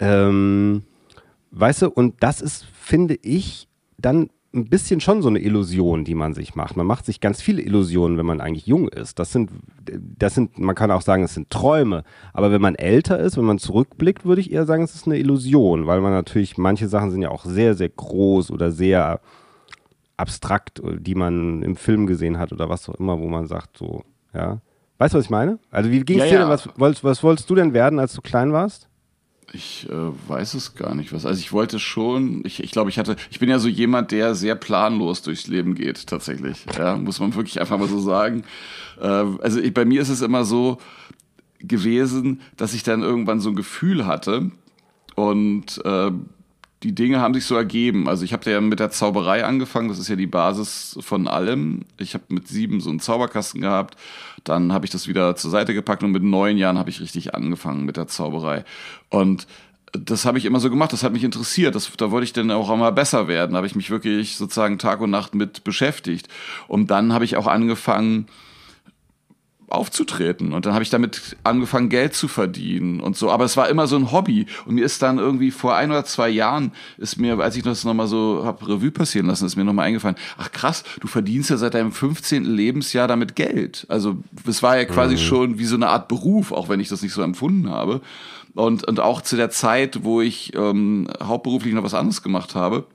Speaker 2: ähm, weißt du, und das ist, finde ich, dann ein bisschen schon so eine Illusion, die man sich macht. Man macht sich ganz viele Illusionen, wenn man eigentlich jung ist. Das sind, das sind, man kann auch sagen, es sind Träume. Aber wenn man älter ist, wenn man zurückblickt, würde ich eher sagen, es ist eine Illusion, weil man natürlich, manche Sachen sind ja auch sehr, sehr groß oder sehr abstrakt, die man im Film gesehen hat oder was auch immer, wo man sagt, so, ja. Weißt du, was ich meine? Also wie ging es ja, dir denn? Was, was, was wolltest du denn werden, als du klein warst?
Speaker 4: Ich äh, weiß es gar nicht was. Also ich wollte schon, ich, ich glaube, ich hatte, ich bin ja so jemand, der sehr planlos durchs Leben geht, tatsächlich. Ja, muss man wirklich einfach mal so sagen. Äh, also ich, bei mir ist es immer so gewesen, dass ich dann irgendwann so ein Gefühl hatte und äh, die Dinge haben sich so ergeben. Also ich habe ja mit der Zauberei angefangen, das ist ja die Basis von allem. Ich habe mit sieben so einen Zauberkasten gehabt, dann habe ich das wieder zur Seite gepackt und mit neun Jahren habe ich richtig angefangen mit der Zauberei. Und das habe ich immer so gemacht, das hat mich interessiert, das, da wollte ich dann auch einmal besser werden, da habe ich mich wirklich sozusagen Tag und Nacht mit beschäftigt. Und dann habe ich auch angefangen, aufzutreten. Und dann habe ich damit angefangen, Geld zu verdienen und so. Aber es war immer so ein Hobby. Und mir ist dann irgendwie vor ein oder zwei Jahren, ist mir, als ich das nochmal so hab Revue passieren lassen, ist mir nochmal eingefallen, ach krass, du verdienst ja seit deinem 15. Lebensjahr damit Geld. Also es war ja quasi mhm. schon wie so eine Art Beruf, auch wenn ich das nicht so empfunden habe. Und, und auch zu der Zeit, wo ich ähm, hauptberuflich noch was anderes gemacht habe,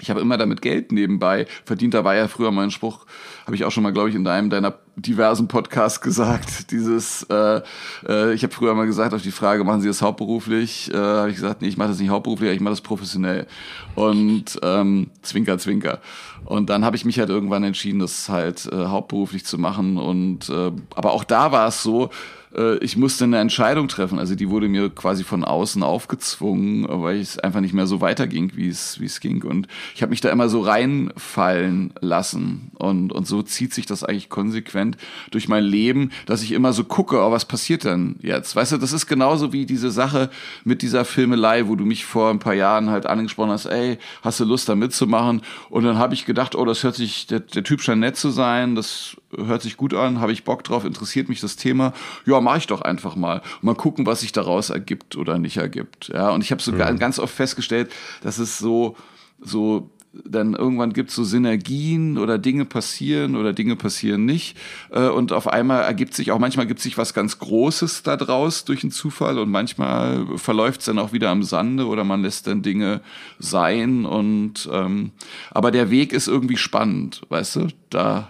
Speaker 4: ich habe immer damit Geld nebenbei verdient. Da war ja früher mein Spruch, habe ich auch schon mal, glaube ich, in einem deiner diversen Podcasts gesagt. Dieses, äh, äh, ich habe früher mal gesagt auf die Frage, machen Sie das hauptberuflich? Äh, habe ich gesagt, nee, ich mache das nicht hauptberuflich, ich mache das professionell. Und ähm, Zwinker, Zwinker. Und dann habe ich mich halt irgendwann entschieden, das halt äh, hauptberuflich zu machen. Und äh, aber auch da war es so, äh, ich musste eine Entscheidung treffen. Also die wurde mir quasi von außen aufgezwungen, weil es einfach nicht mehr so weiterging, wie es, wie es ging. Und ich habe mich da immer so reinfallen lassen. Und, und so zieht sich das eigentlich konsequent durch mein Leben, dass ich immer so gucke, oh, was passiert denn jetzt? Weißt du, das ist genauso wie diese Sache mit dieser Filmelei, wo du mich vor ein paar Jahren halt angesprochen hast, ey, hast du Lust da mitzumachen? Und dann habe ich gedacht, oh, das hört sich, der, der Typ scheint nett zu sein, das hört sich gut an, habe ich Bock drauf, interessiert mich das Thema. Ja, mache ich doch einfach mal. mal gucken, was sich daraus ergibt oder nicht ergibt. Ja, und ich habe sogar mhm. ganz oft festgestellt, dass es so, so dann irgendwann gibt es so Synergien oder Dinge passieren oder Dinge passieren nicht. Äh, und auf einmal ergibt sich auch, manchmal gibt sich was ganz Großes da draus durch einen Zufall und manchmal verläuft es dann auch wieder am Sande oder man lässt dann Dinge sein. Und ähm, aber der Weg ist irgendwie spannend, weißt du, da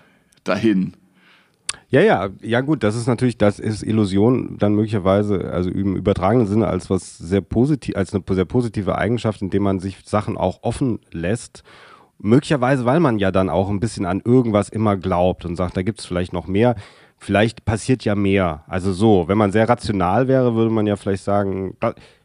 Speaker 4: dahin.
Speaker 2: Ja, ja, ja gut, das ist natürlich, das ist Illusion dann möglicherweise, also im übertragenen Sinne als was sehr positiv, als eine sehr positive Eigenschaft, indem man sich Sachen auch offen lässt. Möglicherweise, weil man ja dann auch ein bisschen an irgendwas immer glaubt und sagt, da gibt es vielleicht noch mehr. Vielleicht passiert ja mehr. Also so, wenn man sehr rational wäre, würde man ja vielleicht sagen,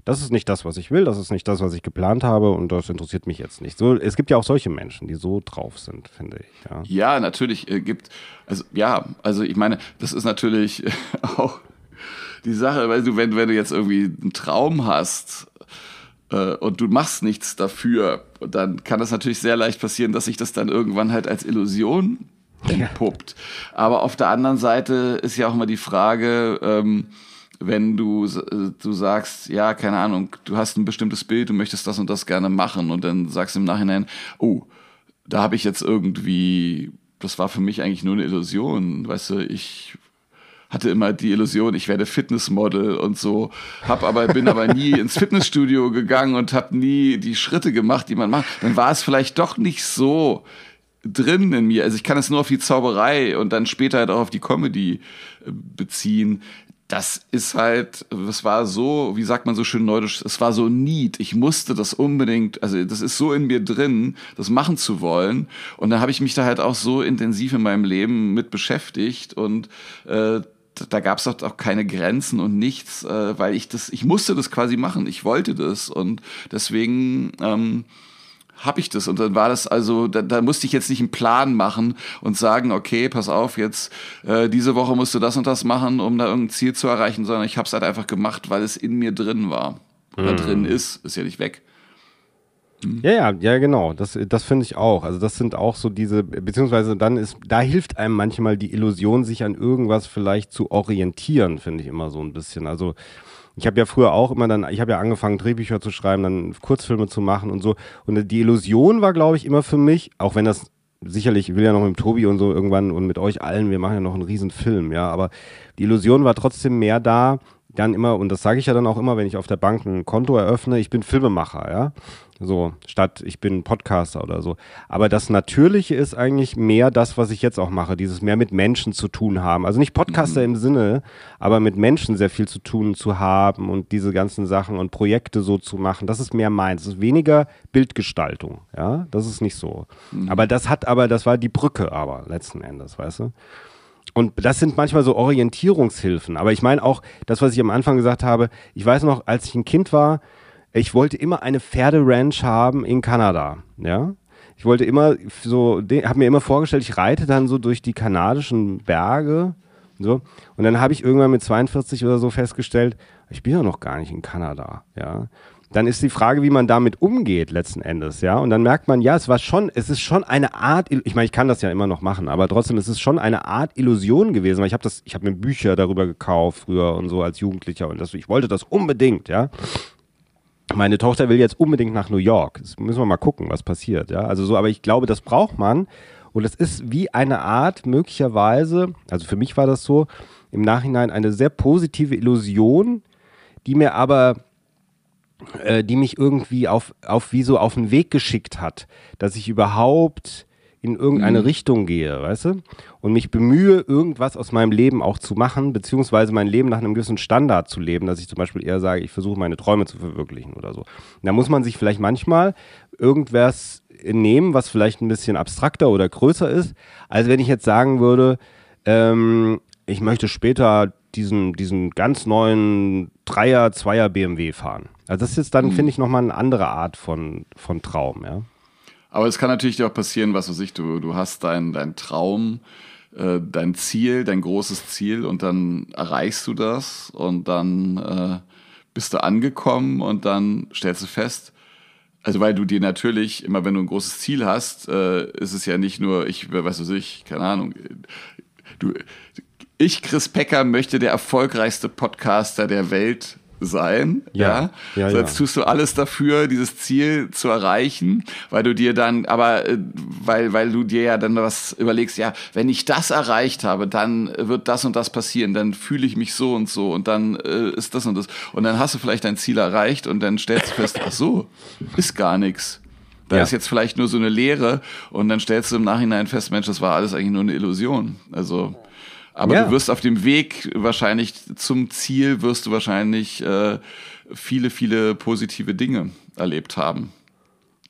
Speaker 2: das ist nicht das, was ich will, das ist nicht das, was ich geplant habe und das interessiert mich jetzt nicht. So, es gibt ja auch solche Menschen, die so drauf sind, finde ich.
Speaker 4: Ja, ja natürlich äh, gibt, also ja, also ich meine, das ist natürlich auch die Sache, weil du, wenn, wenn du jetzt irgendwie einen Traum hast äh, und du machst nichts dafür, dann kann das natürlich sehr leicht passieren, dass sich das dann irgendwann halt als Illusion entpuppt. Ja. Aber auf der anderen Seite ist ja auch immer die Frage, ähm, wenn du, du sagst, ja, keine Ahnung, du hast ein bestimmtes Bild, du möchtest das und das gerne machen und dann sagst du im Nachhinein, oh, da habe ich jetzt irgendwie, das war für mich eigentlich nur eine Illusion, weißt du, ich hatte immer die Illusion, ich werde Fitnessmodel und so, hab aber bin aber nie ins Fitnessstudio gegangen und habe nie die Schritte gemacht, die man macht. Dann war es vielleicht doch nicht so drin in mir. Also ich kann es nur auf die Zauberei und dann später halt auch auf die Comedy äh, beziehen das ist halt, das war so, wie sagt man so schön neudeutsch, es war so need. Ich musste das unbedingt, also das ist so in mir drin, das machen zu wollen. Und dann habe ich mich da halt auch so intensiv in meinem Leben mit beschäftigt und äh, da gab es auch keine Grenzen und nichts, äh, weil ich das, ich musste das quasi machen, ich wollte das und deswegen ähm, habe ich das. Und dann war das also, da, da musste ich jetzt nicht einen Plan machen und sagen, okay, pass auf, jetzt äh, diese Woche musst du das und das machen, um da irgendein Ziel zu erreichen, sondern ich habe es halt einfach gemacht, weil es in mir drin war. Oder mhm. drin ist, ist ja nicht weg.
Speaker 2: Ja, ja, ja, genau. Das, das finde ich auch. Also das sind auch so diese, beziehungsweise dann ist, da hilft einem manchmal die Illusion, sich an irgendwas vielleicht zu orientieren, finde ich immer so ein bisschen. Also ich habe ja früher auch immer dann, ich habe ja angefangen, Drehbücher zu schreiben, dann Kurzfilme zu machen und so. Und die Illusion war, glaube ich, immer für mich, auch wenn das sicherlich, ich will ja noch mit Tobi und so irgendwann und mit euch allen, wir machen ja noch einen riesen Film, ja, aber die Illusion war trotzdem mehr da, dann immer, und das sage ich ja dann auch immer, wenn ich auf der Bank ein Konto eröffne, ich bin Filmemacher, ja. So, statt ich bin Podcaster oder so. Aber das Natürliche ist eigentlich mehr das, was ich jetzt auch mache, dieses mehr mit Menschen zu tun haben. Also nicht Podcaster mhm. im Sinne, aber mit Menschen sehr viel zu tun zu haben und diese ganzen Sachen und Projekte so zu machen. Das ist mehr meins. Das ist weniger Bildgestaltung, ja. Das ist nicht so. Mhm. Aber das hat aber, das war die Brücke aber letzten Endes, weißt du? Und das sind manchmal so Orientierungshilfen. Aber ich meine auch das, was ich am Anfang gesagt habe. Ich weiß noch, als ich ein Kind war, ich wollte immer eine Pferderanch haben in Kanada. Ja. Ich wollte immer so, habe mir immer vorgestellt, ich reite dann so durch die kanadischen Berge. So. Und dann habe ich irgendwann mit 42 oder so festgestellt, ich bin ja noch gar nicht in Kanada. Ja dann ist die Frage, wie man damit umgeht letzten Endes, ja. Und dann merkt man, ja, es war schon, es ist schon eine Art, ich meine, ich kann das ja immer noch machen, aber trotzdem ist es schon eine Art Illusion gewesen, weil ich habe das, ich habe mir Bücher darüber gekauft früher und so als Jugendlicher und das, ich wollte das unbedingt, ja. Meine Tochter will jetzt unbedingt nach New York. Das müssen wir mal gucken, was passiert, ja. Also so, aber ich glaube, das braucht man. Und es ist wie eine Art, möglicherweise, also für mich war das so, im Nachhinein eine sehr positive Illusion, die mir aber äh, die mich irgendwie auf, auf wie so auf den Weg geschickt hat, dass ich überhaupt in irgendeine mhm. Richtung gehe, weißt du? Und mich bemühe, irgendwas aus meinem Leben auch zu machen, beziehungsweise mein Leben nach einem gewissen Standard zu leben, dass ich zum Beispiel eher sage, ich versuche meine Träume zu verwirklichen oder so. Da muss man sich vielleicht manchmal irgendwas nehmen, was vielleicht ein bisschen abstrakter oder größer ist, als wenn ich jetzt sagen würde, ähm, ich möchte später diesen, diesen ganz neuen Dreier, Zweier BMW fahren. Also das ist dann, mhm. finde ich, nochmal eine andere Art von, von Traum, ja.
Speaker 4: Aber es kann natürlich auch passieren, was weiß ich, du, du hast deinen dein Traum, äh, dein Ziel, dein großes Ziel und dann erreichst du das und dann äh, bist du angekommen und dann stellst du fest, also weil du dir natürlich, immer wenn du ein großes Ziel hast, äh, ist es ja nicht nur, ich, weiß was ich, keine Ahnung, du, ich, Chris Pecker, möchte der erfolgreichste Podcaster der Welt sein. Ja. ja? ja so, jetzt tust du alles dafür, dieses Ziel zu erreichen, weil du dir dann, aber äh, weil, weil du dir ja dann was überlegst, ja, wenn ich das erreicht habe, dann wird das und das passieren, dann fühle ich mich so und so und dann äh, ist das und das. Und dann hast du vielleicht dein Ziel erreicht und dann stellst du fest, ach so, ist gar nichts. Da ja. ist jetzt vielleicht nur so eine Lehre und dann stellst du im Nachhinein fest, Mensch, das war alles eigentlich nur eine Illusion. Also aber ja. du wirst auf dem Weg wahrscheinlich zum Ziel, wirst du wahrscheinlich äh, viele, viele positive Dinge erlebt haben.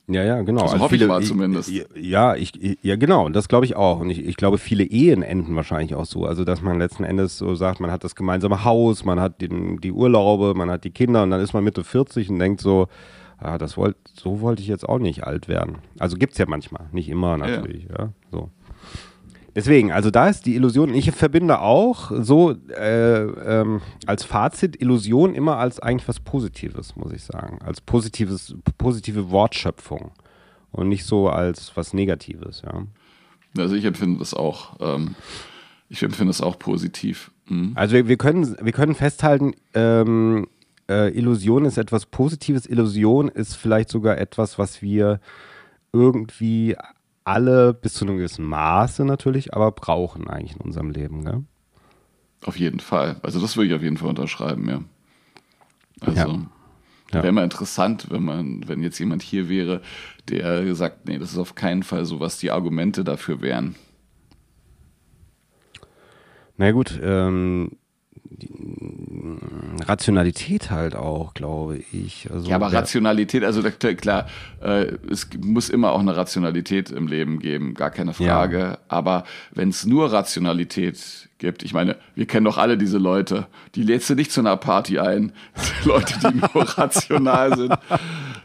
Speaker 2: Ja, ja, genau.
Speaker 4: Also, also hoffe viele, ich mal zumindest.
Speaker 2: Ja, ich, ja, genau. Und das glaube ich auch. Und ich, ich glaube, viele Ehen enden wahrscheinlich auch so. Also, dass man letzten Endes so sagt, man hat das gemeinsame Haus, man hat den, die Urlaube, man hat die Kinder und dann ist man Mitte 40 und denkt so, ah, das wollt, so wollte ich jetzt auch nicht alt werden. Also gibt es ja manchmal, nicht immer natürlich. Ja. ja so. Deswegen, also da ist die Illusion, ich verbinde auch so äh, ähm, als Fazit Illusion immer als eigentlich was Positives, muss ich sagen. Als positives, positive Wortschöpfung und nicht so als was Negatives, ja.
Speaker 4: Also ich empfinde das auch, ähm, ich empfinde das auch positiv.
Speaker 2: Mhm. Also wir, wir, können, wir können festhalten, ähm, äh, Illusion ist etwas Positives, Illusion ist vielleicht sogar etwas, was wir irgendwie alle bis zu einem gewissen Maße natürlich, aber brauchen eigentlich in unserem Leben. Gell?
Speaker 4: Auf jeden Fall. Also das würde ich auf jeden Fall unterschreiben, ja. Also ja. ja. wäre mal interessant, wenn man, wenn jetzt jemand hier wäre, der sagt, nee, das ist auf keinen Fall so, was die Argumente dafür wären.
Speaker 2: Na gut, ähm, Rationalität halt auch, glaube ich.
Speaker 4: Also ja, aber Rationalität, also klar, äh, es muss immer auch eine Rationalität im Leben geben, gar keine Frage. Ja. Aber wenn es nur Rationalität gibt, ich meine, wir kennen doch alle diese Leute, die lädst du nicht zu einer Party ein. Leute, die nur rational sind.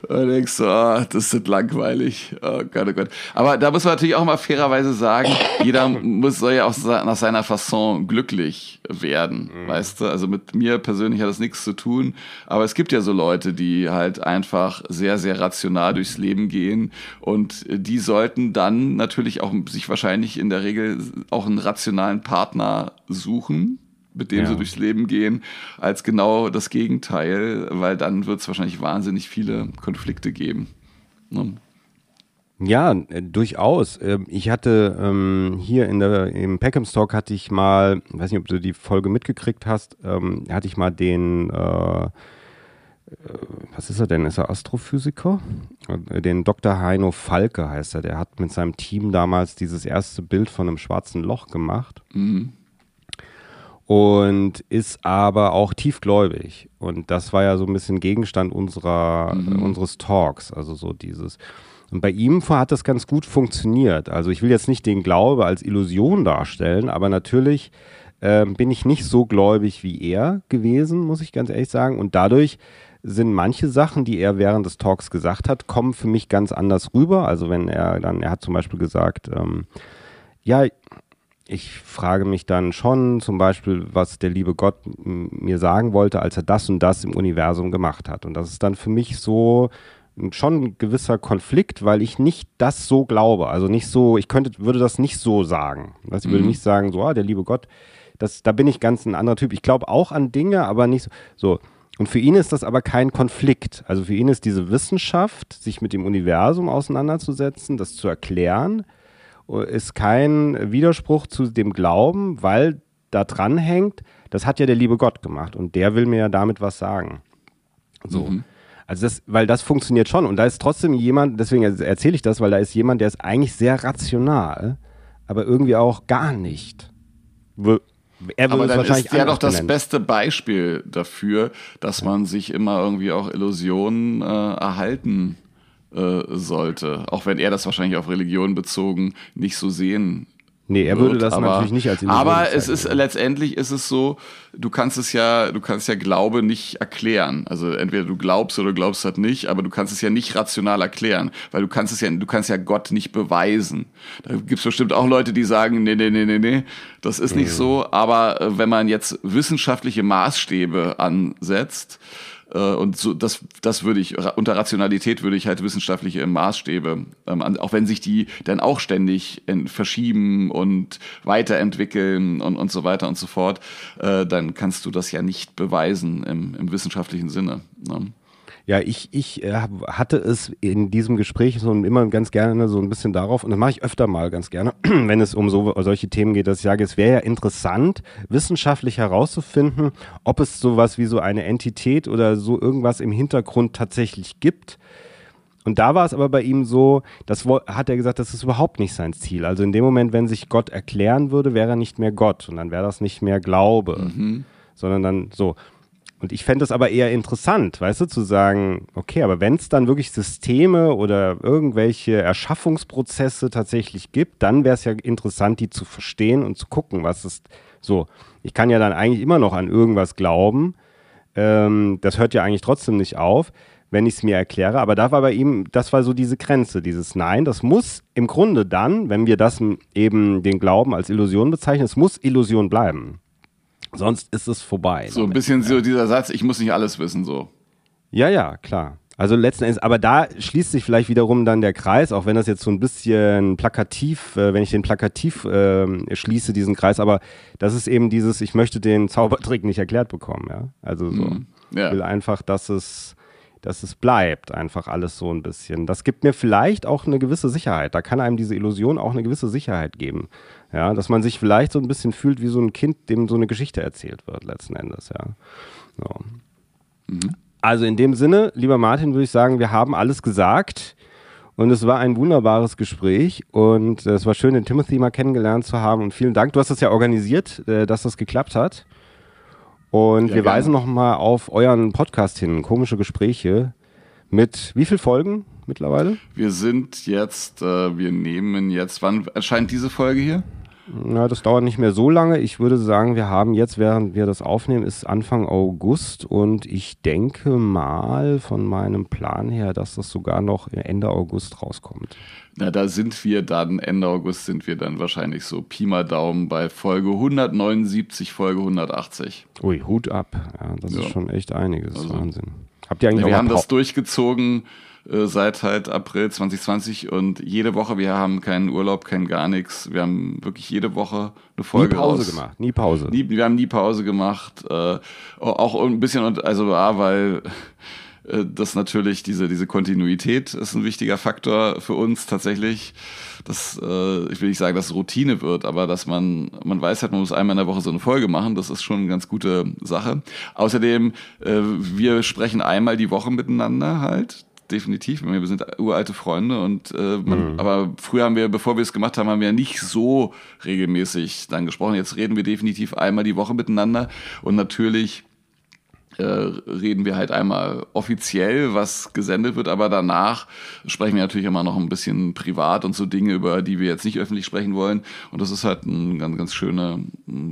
Speaker 4: Und denkst du, oh, das ist langweilig. Oh Gott, oh Gott. Aber da muss man natürlich auch mal fairerweise sagen, jeder muss, soll ja auch nach seiner Fasson glücklich werden, mhm. weißt du? Also mit mir persönlich hat das nichts zu tun. Aber es gibt ja so Leute, die halt einfach sehr, sehr rational durchs Leben gehen. Und die sollten dann natürlich auch sich wahrscheinlich in der Regel auch einen rationalen Partner suchen mit dem
Speaker 2: Ja.
Speaker 4: sie durchs Leben gehen, als genau das Gegenteil, weil dann wird es wahrscheinlich wahnsinnig viele Konflikte geben. Ne?
Speaker 2: Ja, äh, durchaus. Ähm, Ich hatte ähm, hier in der, im Peckham Talk hatte ich mal, ich weiß nicht, ob du die Folge mitgekriegt hast, ähm, hatte ich mal den, äh, äh, was ist er denn? Ist er Astrophysiker? Äh, Den Dr. Heino Falke heißt er. Der hat mit seinem Team damals dieses erste Bild von einem schwarzen Loch gemacht.
Speaker 4: Mhm.
Speaker 2: Und ist aber auch tiefgläubig. Und das war ja so ein bisschen Gegenstand unserer,
Speaker 4: Mhm.
Speaker 2: äh, unseres Talks. Also so dieses. Und bei ihm hat das ganz gut funktioniert. Also ich will jetzt nicht den Glaube als Illusion darstellen, aber natürlich ähm, bin ich nicht so gläubig wie er gewesen, muss ich ganz ehrlich sagen. Und dadurch sind manche Sachen, die er während des Talks gesagt hat, kommen für mich ganz anders rüber. Also wenn er dann, er hat zum Beispiel gesagt, ähm, ja, ich frage mich dann schon zum Beispiel, was der liebe Gott mir sagen wollte, als er das und das im Universum gemacht hat. Und das ist dann für mich so schon ein gewisser Konflikt, weil ich nicht das so glaube. Also nicht so, ich könnte, würde das nicht so sagen. Du, ich würde
Speaker 4: Mhm.
Speaker 2: nicht sagen, so, ah, der liebe Gott, das, da bin ich ganz ein anderer Typ. Ich glaube auch an Dinge, aber nicht so. so. Und für ihn ist das aber kein Konflikt. Also für ihn ist diese Wissenschaft, sich mit dem Universum auseinanderzusetzen, das zu erklären, ist kein Widerspruch zu dem Glauben, weil da dran hängt, das hat ja der liebe Gott gemacht und der will mir ja damit was sagen. So. Also das, weil das funktioniert schon und da ist trotzdem jemand, deswegen erzähle ich das, weil da ist jemand, der ist eigentlich sehr rational, aber irgendwie auch gar nicht. Er
Speaker 4: Aber dann ist ja doch das
Speaker 2: benennen.
Speaker 4: beste Beispiel dafür, dass man sich immer irgendwie auch Illusionen äh, erhalten äh, sollte. Auch wenn er das wahrscheinlich auf Religion bezogen nicht so sehen
Speaker 2: Nee, er
Speaker 4: wird,
Speaker 2: würde das
Speaker 4: aber,
Speaker 2: natürlich nicht als Illusion
Speaker 4: Aber es ist letztendlich ist es so, du kannst es ja, du kannst ja Glaube nicht erklären. Also entweder du glaubst oder du glaubst halt nicht, aber du kannst es ja nicht rational erklären, weil du kannst es ja, du kannst ja Gott nicht beweisen. Da gibt's bestimmt auch Leute, die sagen, nee, nee, nee, nee, nee, das ist nicht so. Aber äh, wenn man jetzt wissenschaftliche Maßstäbe ansetzt, und so, das, das würde ich, unter Rationalität würde ich halt wissenschaftliche Maßstäbe, ähm, auch wenn sich die dann auch ständig verschieben und weiterentwickeln und, und so weiter und so fort, äh, dann kannst du das ja nicht beweisen im, im wissenschaftlichen Sinne. Ne?
Speaker 2: Ja, ich, ich äh, hatte es in diesem Gespräch so immer ganz gerne so ein bisschen darauf, und das mache ich öfter mal ganz gerne, wenn es um so, solche Themen geht, dass ich sage, es wäre ja interessant, wissenschaftlich herauszufinden, ob es sowas wie so eine Entität oder so irgendwas im Hintergrund tatsächlich gibt. Und da war es aber bei ihm so, das hat er gesagt, das ist überhaupt nicht sein Ziel. Also in dem Moment, wenn sich Gott erklären würde, wäre er nicht mehr Gott und dann wäre das nicht mehr Glaube, sondern dann so. Und ich fände es aber eher interessant, weißt du, zu sagen, okay, aber wenn es dann wirklich Systeme oder irgendwelche Erschaffungsprozesse tatsächlich gibt, dann wäre es ja interessant, die zu verstehen und zu gucken, was ist so. Ich kann ja dann eigentlich immer noch an irgendwas glauben. Ähm, das hört ja eigentlich trotzdem nicht auf, wenn ich es mir erkläre. Aber da war bei ihm, das war so diese Grenze, dieses Nein, das muss im Grunde dann, wenn wir das eben den Glauben als Illusion bezeichnen, es muss Illusion bleiben. Sonst ist es vorbei.
Speaker 4: So ein bisschen so dieser Satz, ich muss nicht alles wissen, so.
Speaker 2: Ja, ja, klar. Also letzten Endes, aber da schließt sich vielleicht wiederum dann der Kreis, auch wenn das jetzt so ein bisschen plakativ, äh, wenn ich den plakativ ähm, schließe, diesen Kreis, aber das ist eben dieses, ich möchte den Zaubertrick nicht erklärt bekommen, ja. Also so.
Speaker 4: Ja.
Speaker 2: Ich will einfach, dass es, dass es bleibt, einfach alles so ein bisschen. Das gibt mir vielleicht auch eine gewisse Sicherheit. Da kann einem diese Illusion auch eine gewisse Sicherheit geben. Ja, dass man sich vielleicht so ein bisschen fühlt wie so ein Kind, dem so eine Geschichte erzählt wird, letzten Endes, ja. So. Also in dem Sinne, lieber Martin, würde ich sagen, wir haben alles gesagt. Und es war ein wunderbares Gespräch und äh, es war schön, den Timothy mal kennengelernt zu haben. Und vielen Dank. Du hast das ja organisiert, äh, dass das geklappt hat. Und
Speaker 4: Ja,
Speaker 2: wir
Speaker 4: gerne.
Speaker 2: weisen nochmal auf euren Podcast hin, komische Gespräche. Mit wie viel Folgen mittlerweile?
Speaker 4: Wir sind jetzt, äh, wir nehmen jetzt, wann erscheint diese Folge hier?
Speaker 2: Na, das dauert nicht mehr so lange. Ich würde sagen, wir haben jetzt, während wir das aufnehmen, ist Anfang August und ich denke mal von meinem Plan her, dass das sogar noch Ende August rauskommt.
Speaker 4: Na, da sind wir dann, Ende August sind wir dann wahrscheinlich so Pi mal Daumen bei Folge 179, Folge 180.
Speaker 2: Ui, Hut ab. Ja, das
Speaker 4: Ja.
Speaker 2: ist schon echt einiges.
Speaker 4: Also-
Speaker 2: Wahnsinn. Habt ihr eigentlich
Speaker 4: wir
Speaker 2: auch
Speaker 4: haben
Speaker 2: mal
Speaker 4: das durchgezogen äh, seit halt April 2020 und jede Woche, wir haben keinen Urlaub, kein gar nichts. Wir haben wirklich jede Woche eine Folge
Speaker 2: nie Pause
Speaker 4: raus.
Speaker 2: gemacht, nie Pause.
Speaker 4: Nie, wir haben nie Pause gemacht. Äh, auch ein bisschen, und also A, weil äh, das natürlich, diese, diese Kontinuität ist ein wichtiger Faktor für uns tatsächlich. Das, äh, ich will nicht sagen, dass es Routine wird, aber dass man, man weiß halt, man muss einmal in der Woche so eine Folge machen, das ist schon eine ganz gute Sache. Außerdem, äh, wir sprechen einmal die Woche miteinander halt definitiv. Wir sind uralte Freunde und äh, man, mhm. aber früher haben wir, bevor wir es gemacht haben, haben wir nicht so regelmäßig dann gesprochen. Jetzt reden wir definitiv einmal die Woche miteinander und natürlich äh, reden wir halt einmal offiziell, was gesendet wird, aber danach sprechen wir natürlich immer noch ein bisschen privat und so Dinge, über die wir jetzt nicht öffentlich sprechen wollen. Und das ist halt eine ganz, ganz schöne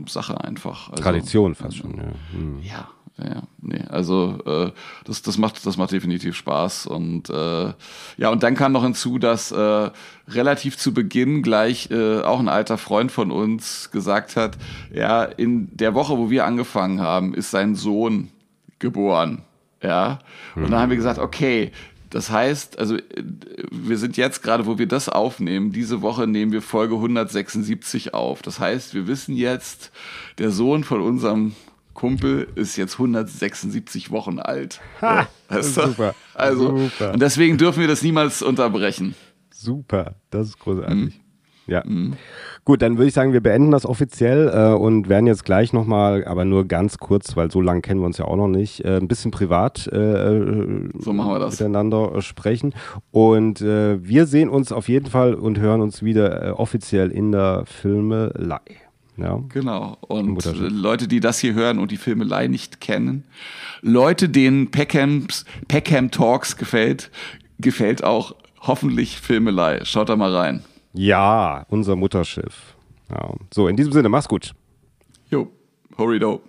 Speaker 4: Sache einfach.
Speaker 2: Also, Tradition fast schon, ja.
Speaker 4: Hm. Ja, ja, nee, also äh, das, das, macht, das macht definitiv Spaß. Und äh, ja, und dann kam noch hinzu, dass äh, relativ zu Beginn gleich äh, auch ein alter Freund von uns gesagt hat, ja, in der Woche, wo wir angefangen haben, ist sein Sohn geboren. Ja. Und dann haben wir gesagt, okay, das heißt, also wir sind jetzt gerade, wo wir das aufnehmen, diese Woche nehmen wir Folge 176 auf. Das heißt, wir wissen jetzt, der Sohn von unserem Kumpel ist jetzt 176 Wochen alt.
Speaker 2: Ha, weißt du? Super.
Speaker 4: Also, super. und deswegen dürfen wir das niemals unterbrechen.
Speaker 2: Super, das ist großartig. Mhm. Ja. Mhm. Gut, dann würde ich sagen, wir beenden das offiziell äh, und werden jetzt gleich nochmal, aber nur ganz kurz, weil so lange kennen wir uns ja auch noch nicht, äh, ein bisschen privat äh,
Speaker 4: so
Speaker 2: miteinander sprechen. Und äh, wir sehen uns auf jeden Fall und hören uns wieder äh, offiziell in der Filmelei. Ja.
Speaker 4: Genau. Und Leute, die das hier hören und die Filmelei nicht kennen, Leute, denen Peckhams, Peckham Talks gefällt, gefällt auch hoffentlich Filmelei. Schaut da mal rein.
Speaker 2: Ja, unser Mutterschiff. Ja. So, in diesem Sinne, mach's gut.
Speaker 4: Jo, Horido.